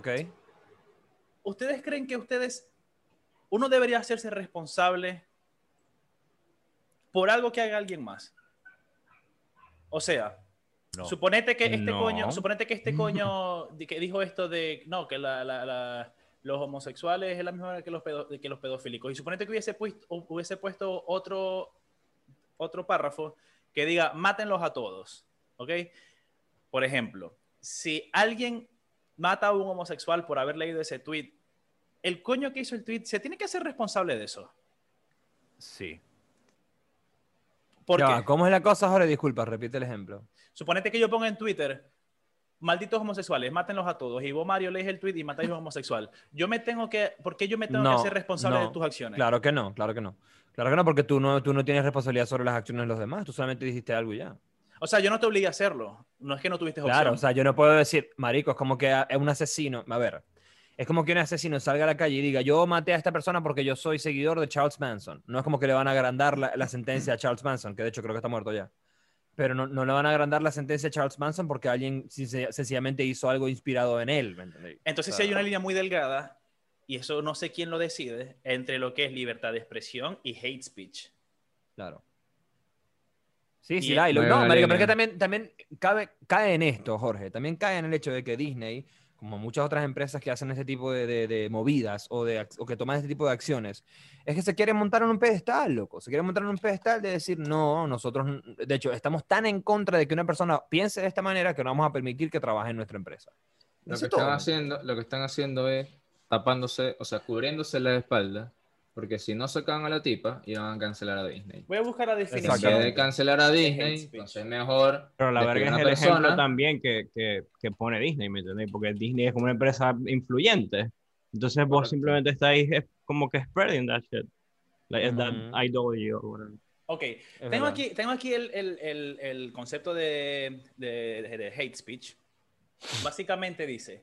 ¿ustedes creen que ustedes, uno debería hacerse responsable por algo que haga alguien más? O sea, No. suponete que este No. coño, suponete que este coño que dijo esto de, no, que la- la- la- los homosexuales es la misma que los, pedo- que los pedofílicos. Y suponete que hubiese puesto, hubiese puesto otro, otro párrafo que diga, mátenlos a todos. ¿Ok? Por ejemplo, si alguien mata a un homosexual por haber leído ese tweet, el coño que hizo el tweet se tiene que hacer responsable de eso. Sí. ¿Por Ya qué? ¿Cómo es la cosa, Jorge? Disculpa, repite el ejemplo. Suponete que yo ponga en Twitter, malditos homosexuales, mátenlos a todos. Y vos, Mario, lees el tweet y matáis a un homosexual. Yo me tengo que, ¿por qué yo me tengo No, que hacer responsable no, de tus acciones? Claro que no, claro que no. Claro que no, porque tú no, tú no tienes responsabilidad sobre las acciones de los demás. Tú solamente dijiste algo y ya. O sea, yo no te obligué a hacerlo. No es que no tuviste opción. Claro, o sea, yo no puedo decir, marico, es como que a- un asesino, a ver, es como que un asesino salga a la calle y diga, yo maté a esta persona porque yo soy seguidor de Charles Manson. No es como que le van a agrandar la, la sentencia a Charles Manson, que de hecho creo que está muerto ya. Pero no, no le van a agrandar la sentencia a Charles Manson porque alguien sencillamente hizo algo inspirado en él. Entonces, O si sea, hay una línea muy delgada, y eso no sé quién lo decide, entre lo que es libertad de expresión y hate speech. Claro. Sí, sí, la hay. No marico, pero es que también, también cabe, cae en esto, Jorge. También cae en el hecho de que Disney, como muchas otras empresas que hacen este tipo de, de- de movidas o, de, o que toman este tipo de acciones, es que se quieren montar en un pedestal, loco. Se quieren montar en un pedestal de decir, no, nosotros, de hecho, estamos tan en contra de que una persona piense de esta manera que no vamos a permitir que trabaje en nuestra empresa. Lo que, todo, están ¿me haciendo, lo que están haciendo es tapándose, o sea, cubriéndose la espalda, porque si no sacan a la tipa, iban a cancelar a Disney. Voy a buscar la En definición. vez de cancelar a Disney, entonces mejor. Pero la verga es una el ejemplo persona. también que, que, que pone Disney, ¿me entendéis? Porque Disney es como una empresa influyente. Entonces vos simplemente estáis es como que spreading that shit. Like, Ujú. that ideology or whatever. Ok, Es tengo verdad. aquí, tengo aquí el, el- el- el concepto de, de- de- de hate speech. Básicamente dice,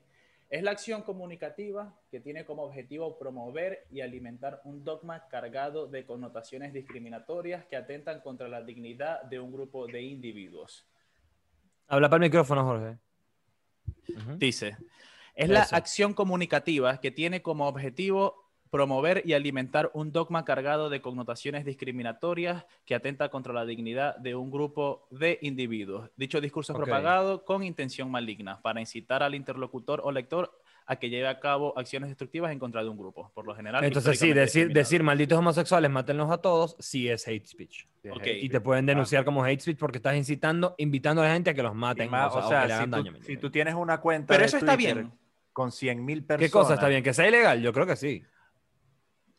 es la acción comunicativa que tiene como objetivo promover y alimentar un dogma cargado de connotaciones discriminatorias que atentan contra la dignidad de un grupo de individuos. Habla para el micrófono, Jorge. Dice, es la acción comunicativa que tiene como objetivo promover y alimentar un dogma cargado de connotaciones discriminatorias que atenta contra la dignidad de un grupo de individuos. Dicho discurso es Ok. propagado con intención maligna para incitar al interlocutor o lector a que lleve a cabo acciones destructivas en contra de un grupo, por lo general. Entonces, sí, decir, decir malditos homosexuales, mátenlos a todos, sí es hate speech. Ok. Y te pueden denunciar como hate speech porque estás incitando, invitando a la gente a que los maten. más, o sea, o o sea, que le si, hagan tú, daño. ¿me si tú tienes una cuenta Pero de eso está Twitter bien. con 100 mil personas. ¿Qué cosa está bien? ¿Que sea ilegal? Yo creo que sí.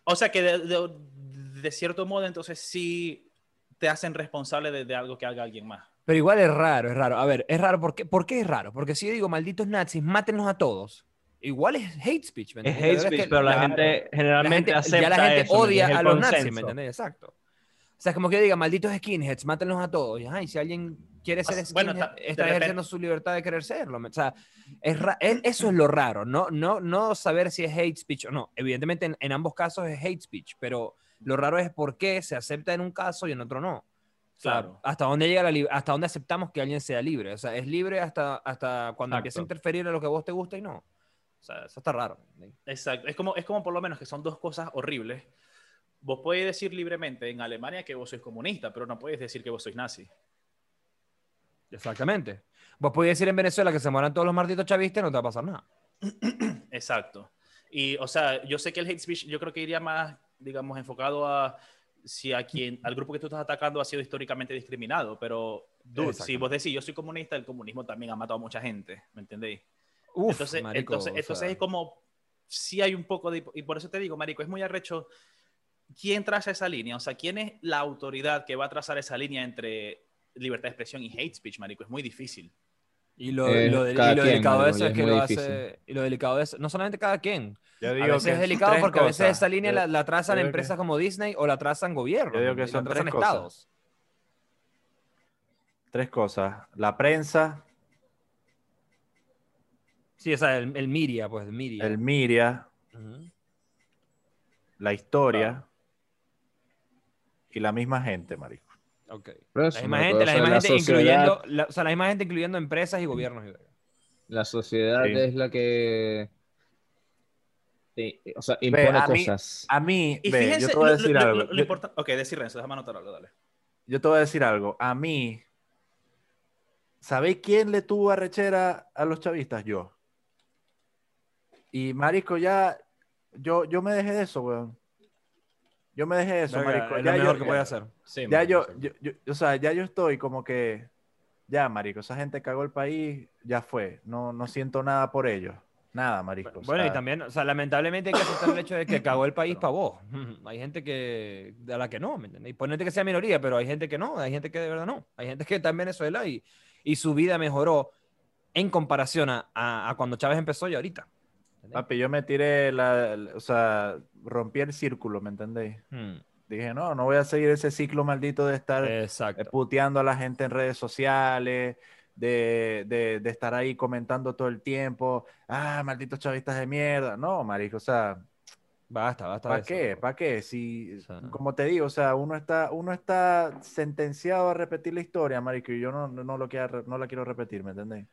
O sea que de, de- de cierto modo entonces sí te hacen responsable de, de algo que haga alguien más. Pero igual es raro, es raro. A ver, es raro. ¿Por qué, ¿Por qué es raro? Porque si yo digo malditos nazis, mátenlos a todos. Igual es hate speech. ¿me Es hate La speech, que pero la, la- gente la generalmente gente- acepta ya la gente eso, ¿me odia a los nazis, ¿me consenso. entiendes? Exacto. O sea, es como que diga, malditos skinheads, mátenlos a todos. Y, ay, si alguien quiere ser bueno, skinhead, de está repente- ejerciendo su libertad de querer serlo. O sea, es es- eso es lo raro. No, no, no saber si es hate speech o no. Evidentemente, en, en ambos casos es hate speech, pero lo raro es por qué se acepta en un caso y en otro no. O sea, Claro. hasta dónde llega la hasta dónde aceptamos que alguien sea libre. O sea, es libre hasta, hasta cuando empieza a Exacto. interferir en lo que a vos te gusta y no. O sea, eso está raro. Exacto. Es como, es como por lo menos que son dos cosas horribles. Vos podés decir libremente en Alemania que vos sois comunista, pero no podés decir que vos sois nazi. Exactamente. Vos podés decir en Venezuela que se mueran todos los malditos chavistas y no te va a pasar nada. Exacto. Y, o sea, yo sé que el hate speech yo creo que iría más, digamos, enfocado a si a quien, al grupo que tú estás atacando ha sido históricamente discriminado, pero, dude, si vos decís yo soy comunista, el comunismo también ha matado a mucha gente, ¿me entendéis? Uf, entonces, marico, entonces, sea, es como, sí hay un poco de, y por eso te digo, Marico, es muy arrecho, ¿quién traza esa línea? O sea, ¿quién es la autoridad que va a trazar esa línea entre libertad de expresión y hate speech, Marico? Es muy difícil. Y lo, Eh, y lo, del- cada y lo quien, delicado de eso es es que lo difícil. hace. Y lo delicado de eso, no solamente cada quien. Yo A veces que es delicado porque a veces esa línea Yo- la, la trazan empresas que- como Disney o la trazan gobiernos. Yo digo que la son trazan tres cosas. estados. Tres cosas. La prensa, Sí, o sea, el, el Miria, pues, el Miria. el media, Ujú. la historia y la misma gente, marico. Ok. La eso, misma gente, la misma incluyendo, la- o sea, la misma gente incluyendo empresas y gobiernos. La sociedad Sí. es la que. sí, o sea, Ve, impone a mí- cosas. A mí, Y ve, fíjense, yo te voy a decir lo- algo. lo- lo Yo- importa- Ok, decir Renzo, déjame anotar algo, dale. yo te voy a decir algo. A mí, ¿sabéis quién le tuvo arrechera a los chavistas? Yo. Y marico, ya, yo, yo me dejé de eso, weón. Yo me dejé de eso, Verga, marico. es Ya lo yo- mejor que ya- puede hacer. Sí, Ya marico, yo, sí. yo, yo- o sea, ya yo estoy como que, ya, marico, esa gente cagó el país, ya fue. No, no siento nada por ellos. Nada, marico. o Bueno, y sea, también, o sea, lamentablemente hay que aceptar el hecho de que cagó el país para vos. Hay gente que, a la que no, ¿me entiendes? Y ponete que sea minoría, pero hay gente que no, hay gente que de verdad no. Hay gente que está en Venezuela y, y su vida mejoró en comparación a, a- a cuando Chávez empezó y ahorita. ¿Entendés? Papi, yo me tiré la, la- o sea, rompí el círculo, ¿me entendéis? Hmm, Dije, no, no voy a seguir ese ciclo maldito de estar eh, Exacto. puteando a la gente en redes sociales, de, de, de estar ahí comentando todo el tiempo, ah, malditos chavistas de mierda. No, marico, o sea, Basta, basta. ¿para qué? ¿Para qué? Si, O sea. como te digo, o sea, uno está, uno está sentenciado a repetir la historia, marico, y yo no, no, lo quiero, no la quiero repetir, ¿me entendéis?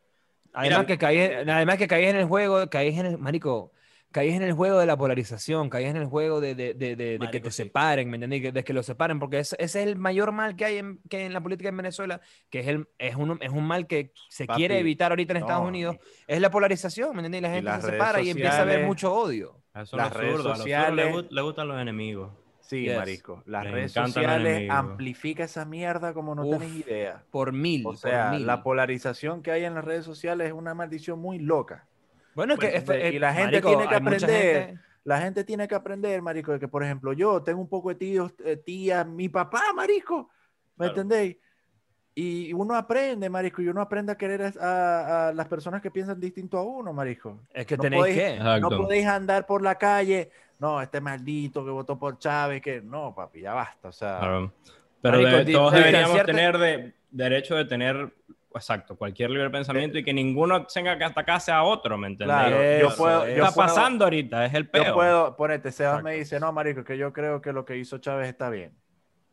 Además Mira, que caí, además que caí en el juego, caí en el, marico, caí en el juego de la polarización, caí en el juego de, de, de, de- de que Marico, te sí. separen, ¿me entendés? De que los separen, porque ese, ese es el mayor mal que hay en, que en la política en Venezuela, que es, el, es, un, es un mal que se Papi, quiere evitar ahorita en Estados no, Unidos, es la polarización, ¿me entendés? Y la gente se separa y empieza a haber sociales- mucho odio. Eso las lo redes absurdo, a los sociales- le gustan los enemigos. Sí, Yes. marico. Las redes sociales amplifica esa mierda como no Uf, idea. Por mil, O sea, mil. la polarización que hay en las redes sociales es una maldición muy loca. Bueno, es que es- y eh, la gente marico, tiene que aprender. La gente tiene que aprender, marico, de que, por ejemplo, yo tengo un poco de tíos, eh, tías, mi papá, marico, ¿me Claro. entendéis? Y uno aprende, marico, y uno aprende a querer a, a las personas que piensan distinto a uno, marico. Es que No tenéis podéis- que. No Exacto. podéis andar por la calle, no, este maldito que votó por Chávez, que no, papi, ya basta, o sea, Claro. Pero Marico, de- todos de deberíamos tener de, derecho de tener, exacto, cualquier libre pensamiento y que ninguno tenga que atacarse a otro, ¿me entiendes? Claro, yo Eso, puedo- ¿Qué yo está puedo- pasando ahorita? Es el Yo peor. puedo, ponete, Sebas me Exacto. dice, no, marico, que yo creo que lo que hizo Chávez está bien.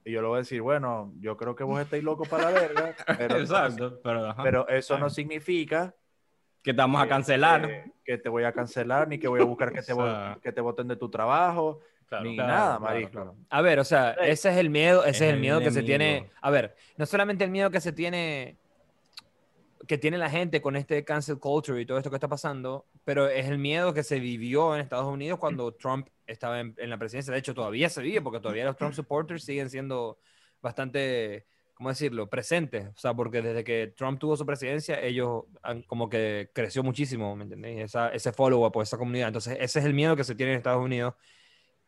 Y yo le voy a decir, bueno, yo creo que vos estáis locos para la verga, pero, Exacto, pero, ajá, pero eso no significa que te vamos a que- cancelar. que, que te voy a cancelar, ni que voy a buscar que te, O sea, que te voten de tu trabajo, Claro. ni Claro, nada, marico. claro. A ver, o sea, ese es el miedo, ese es, Es el miedo que se tiene. enemigo. A ver, no solamente el miedo que se tiene, que tiene la gente con este cancel culture y todo esto que está pasando, pero es el miedo que se vivió en Estados Unidos cuando Trump estaba en, en la presidencia. De hecho, todavía se vive, porque todavía los Trump supporters siguen siendo bastante, ¿cómo decirlo?, presentes. O sea, porque desde que Trump tuvo su presidencia, ellos han como que creció muchísimo, ¿me entendéis? Esa, ese follow-up esa comunidad. Entonces, ese es el miedo que se tiene en Estados Unidos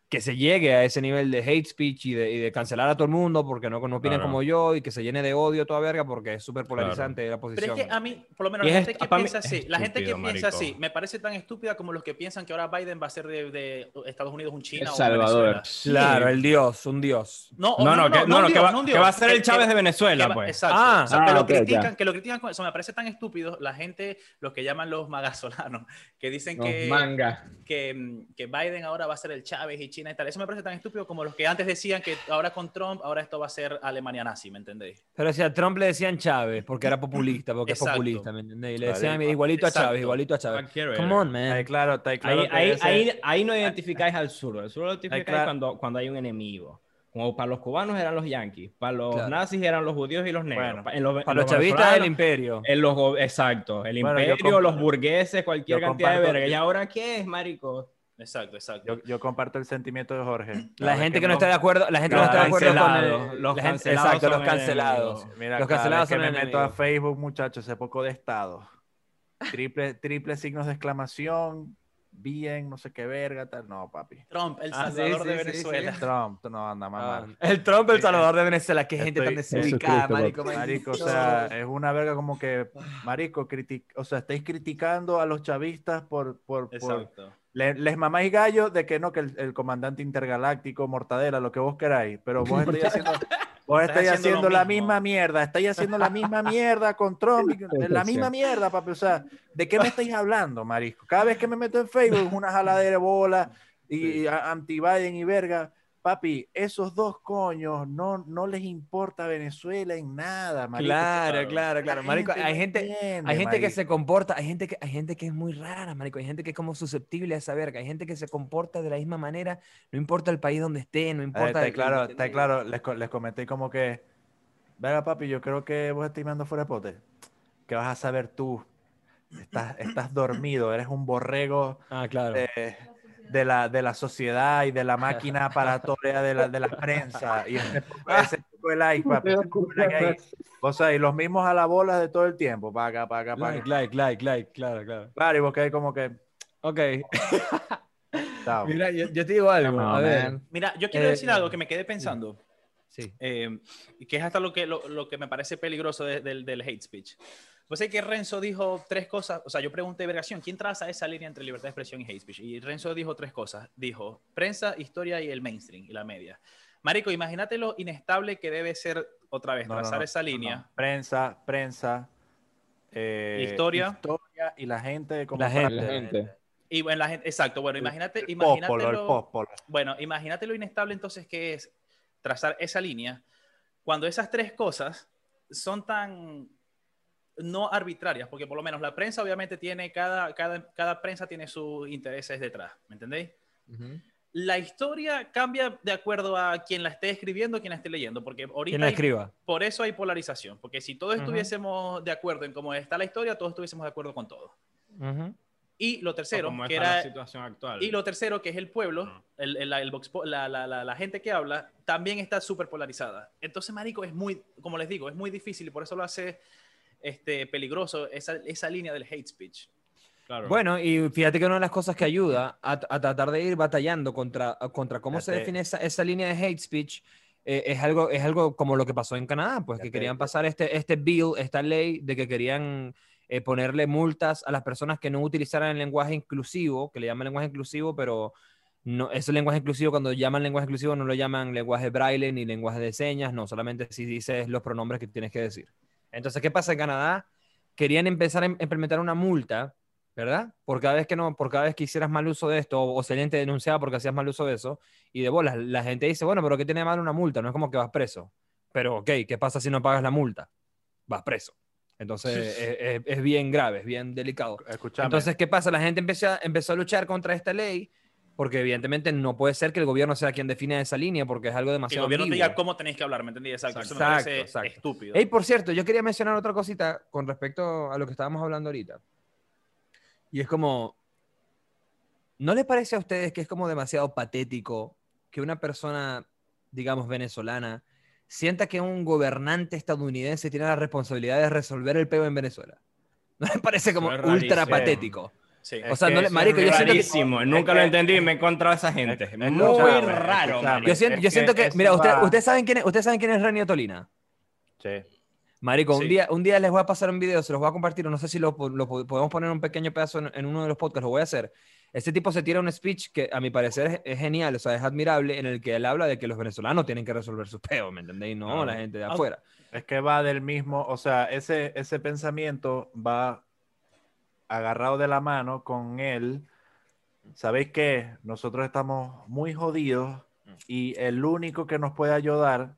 que se llegue a ese nivel de hate speech y de, y de cancelar a todo el mundo porque no, no opinan Claro. como yo y que se llene de odio toda verga porque es súper polarizante la Pero posición. es que a mí, por lo menos la es gente que para mí piensa es así, la gente que estúpido, piensa marico. así, me parece tan estúpida como los que piensan que ahora Biden va a ser de, de Estados Unidos un China El o un Salvador. Venezuela. Claro, el dios, un dios. No, No, no, que, no, no, que va, no que va a ser el Que- Chávez de que Venezuela, va- pues. Exacto. Ah. o sea, que, Ah, lo ok, critican, ya. que lo critican con eso. Me parece tan estúpido la gente, los que llaman los magasolanos, que dicen No, que, manga. que, mm, que Biden ahora va a ser el Chávez y China y tal. Eso me parece tan estúpido como los que antes decían que ahora con Trump, ahora esto va a ser Alemania nazi, ¿me entendéis? Pero si a Trump le decían Chávez porque era populista, porque es populista, ¿me entendés? Y le Claro. decían igualito a Chávez, igualito a Chávez. Cualquier Come on, man. claro, está claro. Ahí, ahí, ese- ahí, ahí no identificáis al sur. El sur lo identificáis claro. cuando, cuando hay un enemigo. Como para los cubanos eran los yanquis, para los Claro. nazis eran los judíos y los negros. Bueno, en los, en Para los chavistas venezolanos, imperio. en los exacto, el Bueno, imperio, los burgueses, cualquier yo cantidad de verga. ¿Y ahora qué es, marico? Exacto, exacto. Yo, yo comparto el sentimiento de Jorge. La gente que no está de acuerdo, la gente que no está de acuerdo con el- los la gente- cancelados exacto, los son cancelados. enemigos. Mira, Los cancelados vez que son me meto a. Facebook, muchachos, ese poco de estado. Triple, triple signos de exclamación, bien, no sé qué verga, tal. No, papi. Trump, el Ah, sí, salvador sí, de sí, Venezuela. sí. Trump, no anda Ah, mamá. el Trump, el Salvador de Venezuela. Qué gente tan desubicada, marico. Marico, o sea, es una verga como que, marico, critic o sea, estáis criticando a los chavistas por, por, por- Exacto. Le- les mamáis gallo de que no, que el, el comandante intergaláctico, mortadera, lo que vos queráis, pero vos estáis haciendo, vos Estás estáis haciendo haciendo lo la mismo. misma mierda, estáis haciendo la misma mierda con Trump, la misma mierda, papi, o sea, ¿de qué me estáis hablando, marisco? Cada vez que me meto en Facebook es una jaladera de bola y, a- anti-Biden y verga, papi, esos dos coños no, no les importa Venezuela en nada, marico. Claro, claro. claro, La claro. Marico, gente hay gente, entiende, hay gente que se comporta, hay gente que, hay gente que es muy rara, marico. Hay gente que es como susceptible a saber, que hay gente que se comporta de la misma manera, no importa el país donde esté, no Eh, importa. está el- claro, está claro. Les, les comenté como que, verá, papi, yo creo que vos estás mandando fuera de pote. ¿Qué vas a saber tú? Estás, estás dormido, eres un borrego Ah, claro. de, de la, de la sociedad y de la máquina paratoria de la, de la prensa. Y ese ese de like, papi. de. O sea, y los mismos a la bola de todo el tiempo. Para acá, para acá, para like, acá. like, like, like, claro, claro. Claro, y vos que como que. Ok. Mira, yo, yo te digo algo. Come a ver. Mira, yo quiero Eh, decir algo que me quedé pensando. Sí. eh, y que es hasta lo que, lo, lo que me parece peligroso de- del, del hate speech. Pues es que Renzo dijo tres cosas, o sea, yo pregunté, Vergación, ¿quién traza esa línea entre libertad de expresión y hate speech? Y Renzo dijo tres cosas. Dijo, prensa, historia y el mainstream y la media. Marico, imagínate lo inestable que debe ser, otra vez, No, trazar no, esa no, línea. no. Prensa, prensa. eh, Historia. historia y la gente como La gente. La gente. Y bueno, la gente, exacto, bueno, imagínate, el imagínate. Bueno, imagínate lo inestable entonces que es trazar esa línea cuando esas tres cosas son tan no arbitrarias, porque por lo menos la prensa obviamente tiene, cada, cada, cada prensa tiene sus intereses detrás, ¿me entendéis? La historia cambia de acuerdo a quien la esté escribiendo, quien la esté leyendo, porque ahorita ¿Quién la hay- escriba? por eso hay polarización, porque si todos estuviésemos de acuerdo en cómo está la historia, todos estuviésemos de acuerdo con todo. Y lo tercero, que está la era situación actual. y lo tercero, que es el pueblo, No. el, el- el vox po- la, la- la- la gente que habla, también está súper polarizada. Entonces, Marico, es muy, como les digo, es muy difícil y por eso lo hace este, peligroso esa, esa línea del hate speech. Claro. Bueno, y fíjate que una de las cosas que ayuda a, a tratar de ir batallando contra, contra cómo se define esa, esa línea de hate speech eh, es, algo, es algo como lo que pasó en Canadá, pues que querían pasar este, este bill, esta ley de que querían eh, ponerle multas a las personas que no utilizaran el lenguaje inclusivo, que le llaman lenguaje inclusivo, pero no, ese lenguaje inclusivo, cuando llaman lenguaje inclusivo, no lo llaman lenguaje braille ni lenguaje de señas, no, solamente si dices los pronombres que tienes que decir. Entonces, ¿qué pasa en Canadá? Querían empezar a im- implementar una multa, ¿verdad? Por cada vez que no, por cada vez que hicieras mal uso de esto, o, o si alguien te denunciaba porque hacías mal uso de eso, y de bolas, la gente dice, bueno, pero ¿qué tiene de mal una multa? No es como que vas preso. Pero, ok, ¿qué pasa si no pagas la multa? Vas preso. Entonces, es, es- es bien grave, es bien delicado. Escuchame. Entonces, ¿qué pasa? La gente empezó empezó a luchar contra esta ley porque evidentemente no puede ser que el gobierno sea quien define esa línea porque es algo Que el demasiado gobierno ambiguo. diga cómo tenéis que hablar, ¿me entendí? Exacto. Eso me Exacto, parece exacto. estúpido. Hey, por cierto, yo quería mencionar otra cosita con respecto a lo que estábamos hablando ahorita. Y es como, ¿no les parece a ustedes que es como demasiado patético que una persona, digamos, venezolana, sienta que un gobernante estadounidense tiene la responsabilidad de resolver el peo en Venezuela? ¿No les parece como ultra patético? Sí. O sea, no le- marico, yo siento que-. Es Nunca lo entendí me he encontrado a esa gente. Es- Muy escúchame, raro, escúchame. marico. Yo siento, yo siento que que, mira, usted- ustedes saben quién es, ustedes saben quién es Renio Tolina. Sí. Marico, un, Sí. día, un día les voy a pasar un video, se los voy a compartir, no sé si lo, lo po- podemos poner un pequeño pedazo en, en uno de los podcasts, lo voy a hacer. Este tipo se tira un speech que a mi parecer es, es genial, o sea, es admirable, en el que él habla de que los venezolanos tienen que resolver sus peos, ¿me entendéis? No Claro. la gente de Ah, afuera. Es que va del mismo, o sea, ese, ese pensamiento va agarrado de la mano con él. ¿Sabéis qué? Nosotros estamos muy jodidos y el único que nos puede ayudar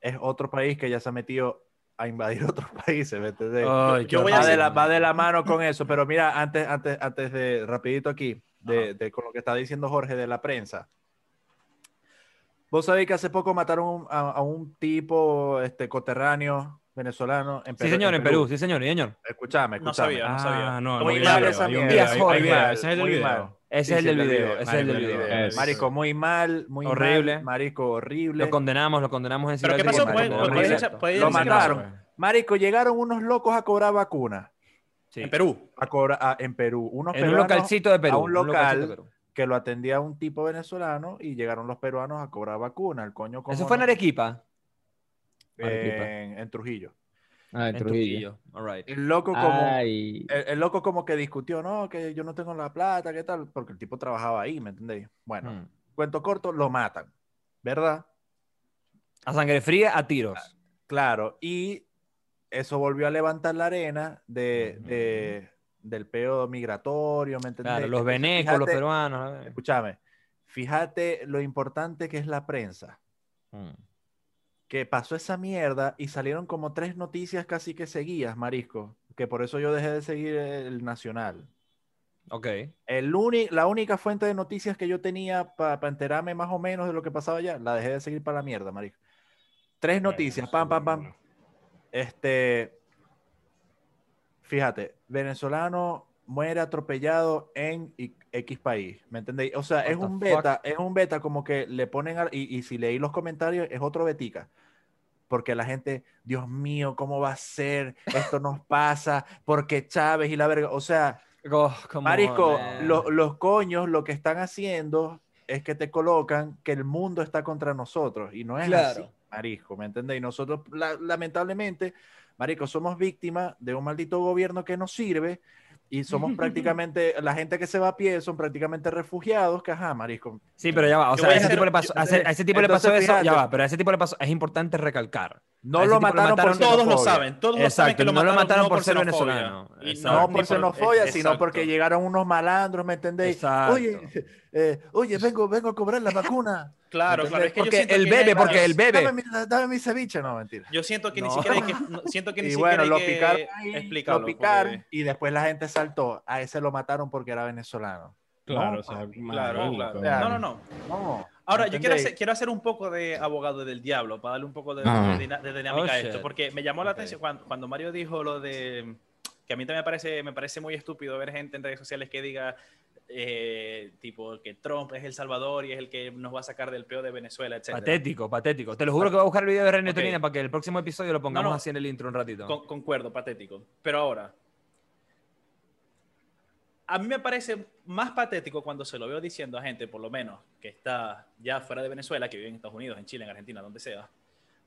es otro país que ya se ha metido a invadir otros países, ¿me entendés? Ay, yo voy a va, de hacer- la, va de la mano con eso, pero mira, antes, antes, antes de, rapidito aquí, de, de- con lo que está diciendo Jorge de la prensa. Vos sabéis que hace poco mataron a, a un tipo este, coterráneo venezolano en Sí, señor, en Perú, sí, señor, sí, señor. Escuchame, No escuchame. sabía, no sabía. Ah, no, Muy hay un mal esa mierda. ese es el Muy video. mal. Ese es el del el video, ese es el del el video. Marico, muy mal, muy Horrible. mal. Marico, horrible. Lo condenamos, lo condenamos en ¿Pero qué pasó? Libre, ¿Puede- marico, puede- horrible. puede- puede- Lo mataron. Marico, llegaron unos locos a cobrar vacuna Sí. En Perú. a cobrar, a- en Perú. Unos En un localcito de Perú. a un de local Perú. que lo atendía un tipo venezolano y llegaron los peruanos a cobrar vacuna. El coño como Eso fue en Arequipa. En, en Trujillo. Ah, en En Trujillo. Trujillo. All right. El loco como el, el loco como que discutió, no, que yo no tengo la plata, qué tal, porque el tipo trabajaba ahí, ¿me entendéis? Bueno, Hmm. cuento corto, lo matan, ¿verdad? A sangre fría, a tiros. Claro, y eso volvió a levantar la arena de, del peo migratorio, ¿me entendéis? Claro, los venecos, los peruanos. Escúchame, fíjate lo importante que es la prensa. Mm. Que pasó esa mierda y salieron como tres noticias casi que seguidas, Marisco. Que por eso yo dejé de seguir el Nacional. Ok. El la única fuente de noticias que yo tenía para enterarme más o menos de lo que pasaba allá, la dejé de seguir para la mierda, Marisco. Tres noticias, pam, pam, pam. Este, fíjate, venezolano muere atropellado en X país, ¿me entendéis? O sea, What es un fuck? beta, es un beta como que le ponen, al- y, y si leí los comentarios, es otro betica. Porque la gente, Dios mío, ¿cómo va a ser? Esto nos pasa, porque Chávez y la verga, o sea, Oh, come Marisco, on, lo- los coños lo que están haciendo es que te colocan que el mundo está contra nosotros y no es Claro. así, Marisco, ¿me entendéis? Nosotros, la- lamentablemente, Marico, somos víctimas de un maldito gobierno que nos sirve y somos prácticamente, la gente que se va a pie son prácticamente refugiados, que ajá, Marisco. Sí, pero ya va. O sea, a ese hacer- tipo le pasó, a ese, a ese tipo le Entonces, pasó eso. Ya fíjate. va, pero a ese tipo le pasó. Es importante recalcar. No lo tipo lo mataron, mataron por Todos lo saben, todos lo saben Exacto, que lo no lo mataron no por ser xenofobia. venezolano. Y Exacto. No ni por xenofobia, sino exacto. porque llegaron unos malandros, ¿me entendéis? Exacto. Oye, eh, oye, vengo, vengo a cobrar la vacuna. Claro, ¿Me claro. Es que Porque el que bebé, porque el bebé. Dame mi, dame mi ceviche, no, mentira. Yo siento que ni No. siquiera hay que, no, siento que ni Y siquiera bueno, hay lo que picaron ahí, explicarlo. lo picaron porque- y después la gente saltó. A ese lo mataron porque era venezolano. Claro, No, o sea, Claro, claro. Claro. No, no, no. No. Ahora, yo quiero ¿entendéis? hacer, quiero hacer un poco de abogado del diablo para darle un poco de, Ah. de de dinámica Oh, a esto, porque me llamó la Ok. atención cuando, cuando Mario dijo lo de que a mí también me parece, me parece muy estúpido ver gente en redes sociales que diga eh, tipo que Trump es el salvador y es el que nos va a sacar del peor de Venezuela, etc. Patético, patético. Te lo juro que voy a buscar el video de René Ok. Tonina para que el próximo episodio lo pongamos No, no. así en el intro un ratito. Con- concuerdo, patético. Pero ahora, a mí me parece más patético cuando se lo veo diciendo a gente, por lo menos, que está ya fuera de Venezuela, que vive en Estados Unidos, en Chile, en Argentina, donde sea.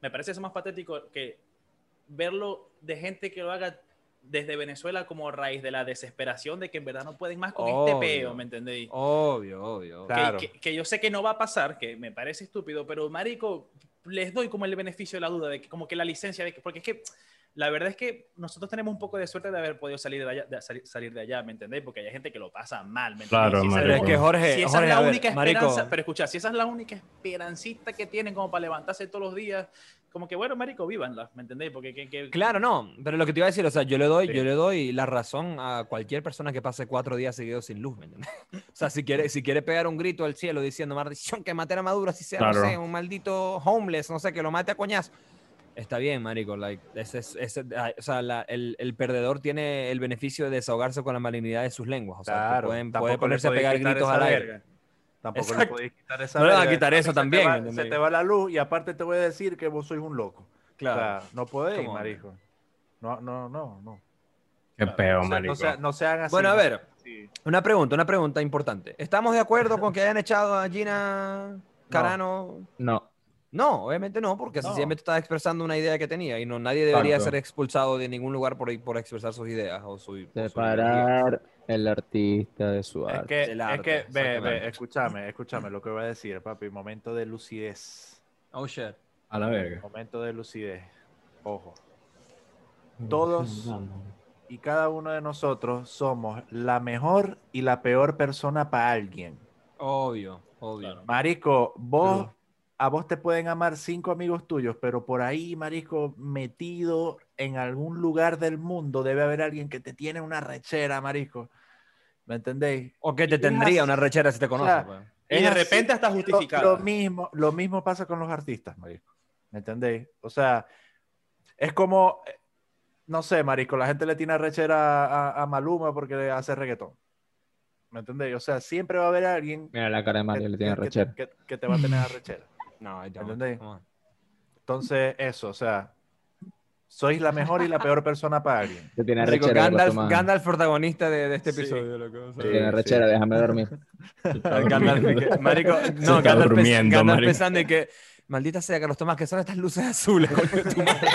Me parece eso más patético que verlo de gente que lo haga desde Venezuela como a raíz de la desesperación de que en verdad no pueden más con Obvio. este peo, ¿me entendéis? Obvio, obvio. Que- Claro. Que, que yo sé que no va a pasar, que me parece estúpido, pero marico, les doy como el beneficio de la duda, de que como que la licencia, de que, porque es que la verdad es que nosotros tenemos un poco de suerte de haber podido salir de allá, de salir, salir de allá ¿me entendéis? Porque hay gente que lo pasa mal, ¿me entendéis? Claro, Si Pero es marico. que Jorge, si esa Jorge, es la a ver, única marico, esperanza, pero escucha, si esa es la única esperancita que tienen como para levantarse todos los días, como que bueno, marico, vívanla, ¿me entendéis? Porque que, que- Claro, no, pero lo que te iba a decir, o sea, yo le doy, Sí. yo le doy la razón a cualquier persona que pase cuatro días seguidos sin luz, ¿me entiendes? O sea, si quiere, si quiere pegar un grito al cielo diciendo, maldición, que mate a Maduro, si sea, no Claro. sé, un maldito homeless, no sé, que lo mate a coñazo. Está bien, marico, like, ese, es- ese- o sea, la- el, el perdedor tiene el beneficio de desahogarse con la malignidad de sus lenguas, o sea, Claro, pueden, puede ponerse a pegar gritos al aire. verga. Tampoco le podéis quitar esa No le van a quitar eso Se te también, va- ¿me Se te va la luz y aparte te voy a decir que vos sois un loco. Claro. O sea, no podéis, Come on, marico. No, no, no, no. Qué peo, O sea, marico. no, sea- no sean así. Bueno, a no ver, una pregunta, una pregunta importante. ¿Estamos de acuerdo con que hayan echado a Gina Carano? No. No, obviamente no, porque No. sencillamente estaba expresando una idea que tenía y no nadie debería ser expulsado de ningún lugar por, por expresar sus ideas o su, o su. Separar el artista de su Es arte. que, Del es arte, que, ve, ve, escúchame, escúchame lo que voy a decir, papi. Momento de lucidez. Oh shit. A la verga. Momento de lucidez. Ojo. Todos y cada uno de nosotros somos la mejor y la peor persona para alguien. Obvio, obvio. Claro. Marico, vos, Pero- a vos te pueden amar cinco amigos tuyos, pero por ahí, Marico, metido en algún lugar del mundo, debe haber alguien que te tiene una rechera, Marico. ¿Me entendéis? O que te tendría así. una rechera si te conoce. sea, pues. y de repente hasta Lo- justificado. Lo, mismo, lo mismo pasa con los artistas, Marico. ¿Me entendéis? O sea, es como, eh, no sé, Marico, la gente le tiene rechera a, a Maluma porque hace reggaetón. ¿Me entendéis? O sea, siempre va a haber alguien Mira la cara de que, Mario, le tiene que- rechera. que- que te va a tener a rechera. No, I don't. ¿Entendéis? Come on. Entonces, eso, o sea, sois la mejor y la peor persona para alguien. Le tiene rechera. Gandalf, Gandalf, Gandalf protagonista de, de este Sí. episodio. loco, o sea, Sí. Tiene rechera, déjame dormir. Gandalf, marico, no, está Gandalf, durmiendo, Gandalf marico. pensando en que, maldita sea, Carlos Tomás, que son estas luces azules, coño de tu madre.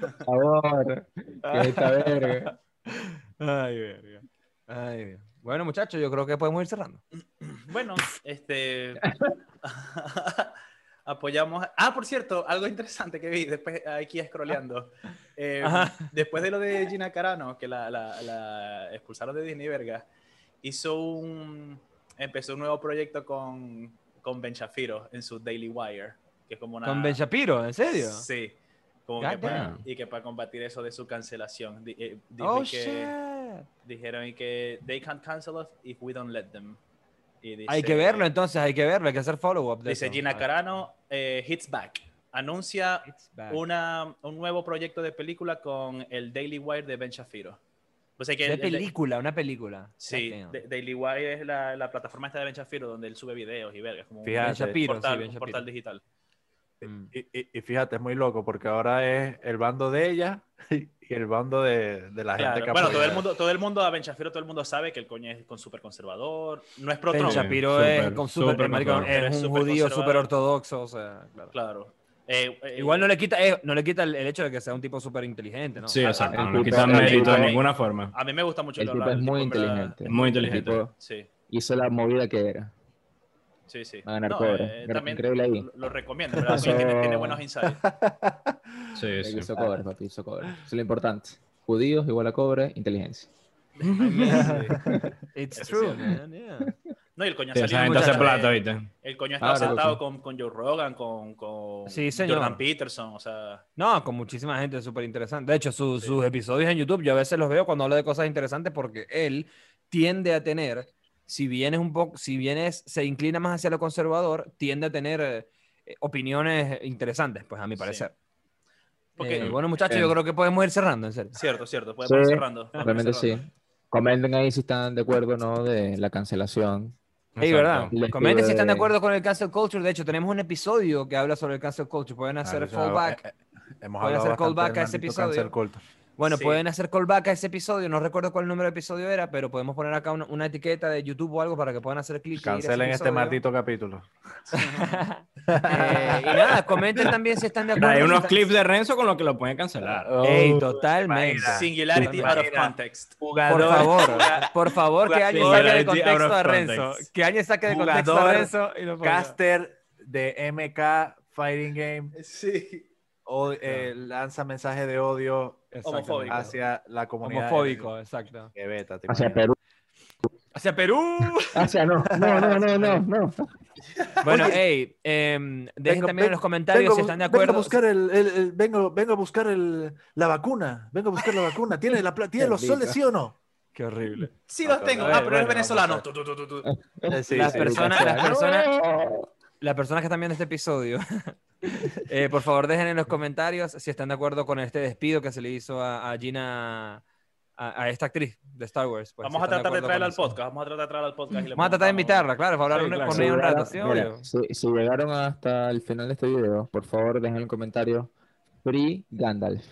Por favor. Que esta verga. Ay, verga. Ay, Dios. Bueno, muchachos, yo creo que podemos ir cerrando. Bueno, este. apoyamos. Ah, por cierto, algo interesante que vi después aquí scrolleando. Eh, después de lo de Gina Carano, que la, la- la expulsaron de Disney, verga, hizo un. empezó un nuevo proyecto con, con Ben Shapiro en su Daily Wire, que es como una... Con Ben Shapiro, ¿en serio? Sí. Como que para- y que para combatir eso de su cancelación. di- eh, Oh, que, shit. Dijeron y que they can't cancel us if we don't let them. Y dice, Hay que verlo entonces, hay que verlo, hay que hacer follow-up. de Dice eso. Gina Carano, eh, hits back. Anuncia it's back. una, un nuevo proyecto de película con el Daily Wire de Ben Shapiro. O sea que De el- el- película, una película. Sí. Da- Daily Wire es la, la plataforma esta de Ben Shapiro donde él sube videos y verga. Es como un Fíjate. Ben Shapiro, portal, sí, Ben un Shapiro. portal digital. Mm. Y, y- y fíjate, es muy loco porque ahora es el bando de ella y el bando de, de la Claro. gente que Bueno, todo el, mundo, todo el mundo a Ben Shapiro, todo el mundo sabe que el coño es con súper conservador. No es pro Ben. Shapiro súper, es con super, súper el marico conservador. es Es un judío súper ortodoxo, o sea, claro. Claro. Eh, eh, Igual no le quita, eh, no le quita el, el hecho de que sea un tipo súper inteligente, ¿no? Sí, exacto. ah, No ah, quita mérito de ninguna forma. A mí me gusta mucho El tipo es muy verdad. inteligente. Muy El inteligente. tipo Sí, hizo la movida que era. Sí, sí. Va a ganar No, cobre. eh, Gra- también increíble ahí. lo, lo recomiendo. ¿verdad? Pasó- Tiene, tiene buenos insights. Sí, sí. Hizo cobre, papi, hizo cobre. Eso es lo importante. Judíos igual a cobre, inteligencia. It's true, man, yeah. No, y el coño Sí, de- plata, ¿viste? El coño estado Claro, sentado con, con Joe Rogan, con, con Sí, señor. Jordan Peterson, o sea, No, con muchísima gente súper interesante. De hecho, su- Sí. sus episodios en YouTube yo a veces los veo cuando habla de cosas interesantes porque él tiende a tener, si bien es un poco, si bien es, se inclina más hacia lo conservador, tiende a tener eh, eh, opiniones interesantes, pues a mi Sí. parecer. porque, Eh, bueno, muchachos, Eh. yo creo que podemos ir cerrando, en serio. cierto, cierto, podemos ir Sí, cerrando. ir Realmente sí. cerrando. Comenten ahí si están de acuerdo o no de la cancelación. Hey, Exacto. ¿verdad? Les Comenten pido si están de de- acuerdo con el cancel culture. De hecho, tenemos un episodio que habla sobre el cancel culture. Pueden hacer Claro, fallback. eh, eh, Hemos Pueden hacer callback a ese episodio. cancel culture. Bueno, Sí. pueden hacer callback a ese episodio. No recuerdo cuál número de episodio era, pero podemos poner acá una, una etiqueta de YouTube o algo para que puedan hacer clic. Cancelen este maldito capítulo. Eh, y nada, comenten también si están de acuerdo. Hay si unos están- clips de Renzo con los que lo pueden cancelar. Ey, Oh, totalmente. imagina. Singularity out of context. Por favor, por favor, que alguien Jugador- saque de Jugador- contexto a Renzo. Que alguien saque de contexto a Jugador Renzo y lo. Caster de MK Fighting Game Sí. o- eh, lanza mensaje de odio. Homofóbico. hacia la comunidad. Homofóbico, exacto. Que beta, te Hacia. Perú. Hacia Perú. Hacia no. No, no, no, no, no. Bueno, hey, em, dejen Vengo- también en los comentarios vengo si están de bus- vengo acuerdo. a buscar el, el- el- vengo, vengo a buscar el, la vacuna. Vengo a buscar la vacuna. ¿Tiene, la, ¿tiene los soles, sí o no? Qué horrible. Sí los tengo. Ah, pero bueno, es venezolano. vamos Tu, tu, tu, tu, tu. Eh, sí, Las sí. personas- las personas- Las personas que están viendo este episodio, eh, por favor dejen en los comentarios si están de acuerdo con este despido que se le hizo a, a Gina, a, a esta actriz de Star Wars. pues, Vamos si a tratar de acuerdo traerla al podcast. Vamos a tratar de traerla al podcast. y le Vamos a tratar de invitarla, claro, para hablar Sí, un- claro. con ella un rato, sí, mira, obvio. si, si llegaron hasta el final de este video, por favor dejen el comentario Free Gandalf.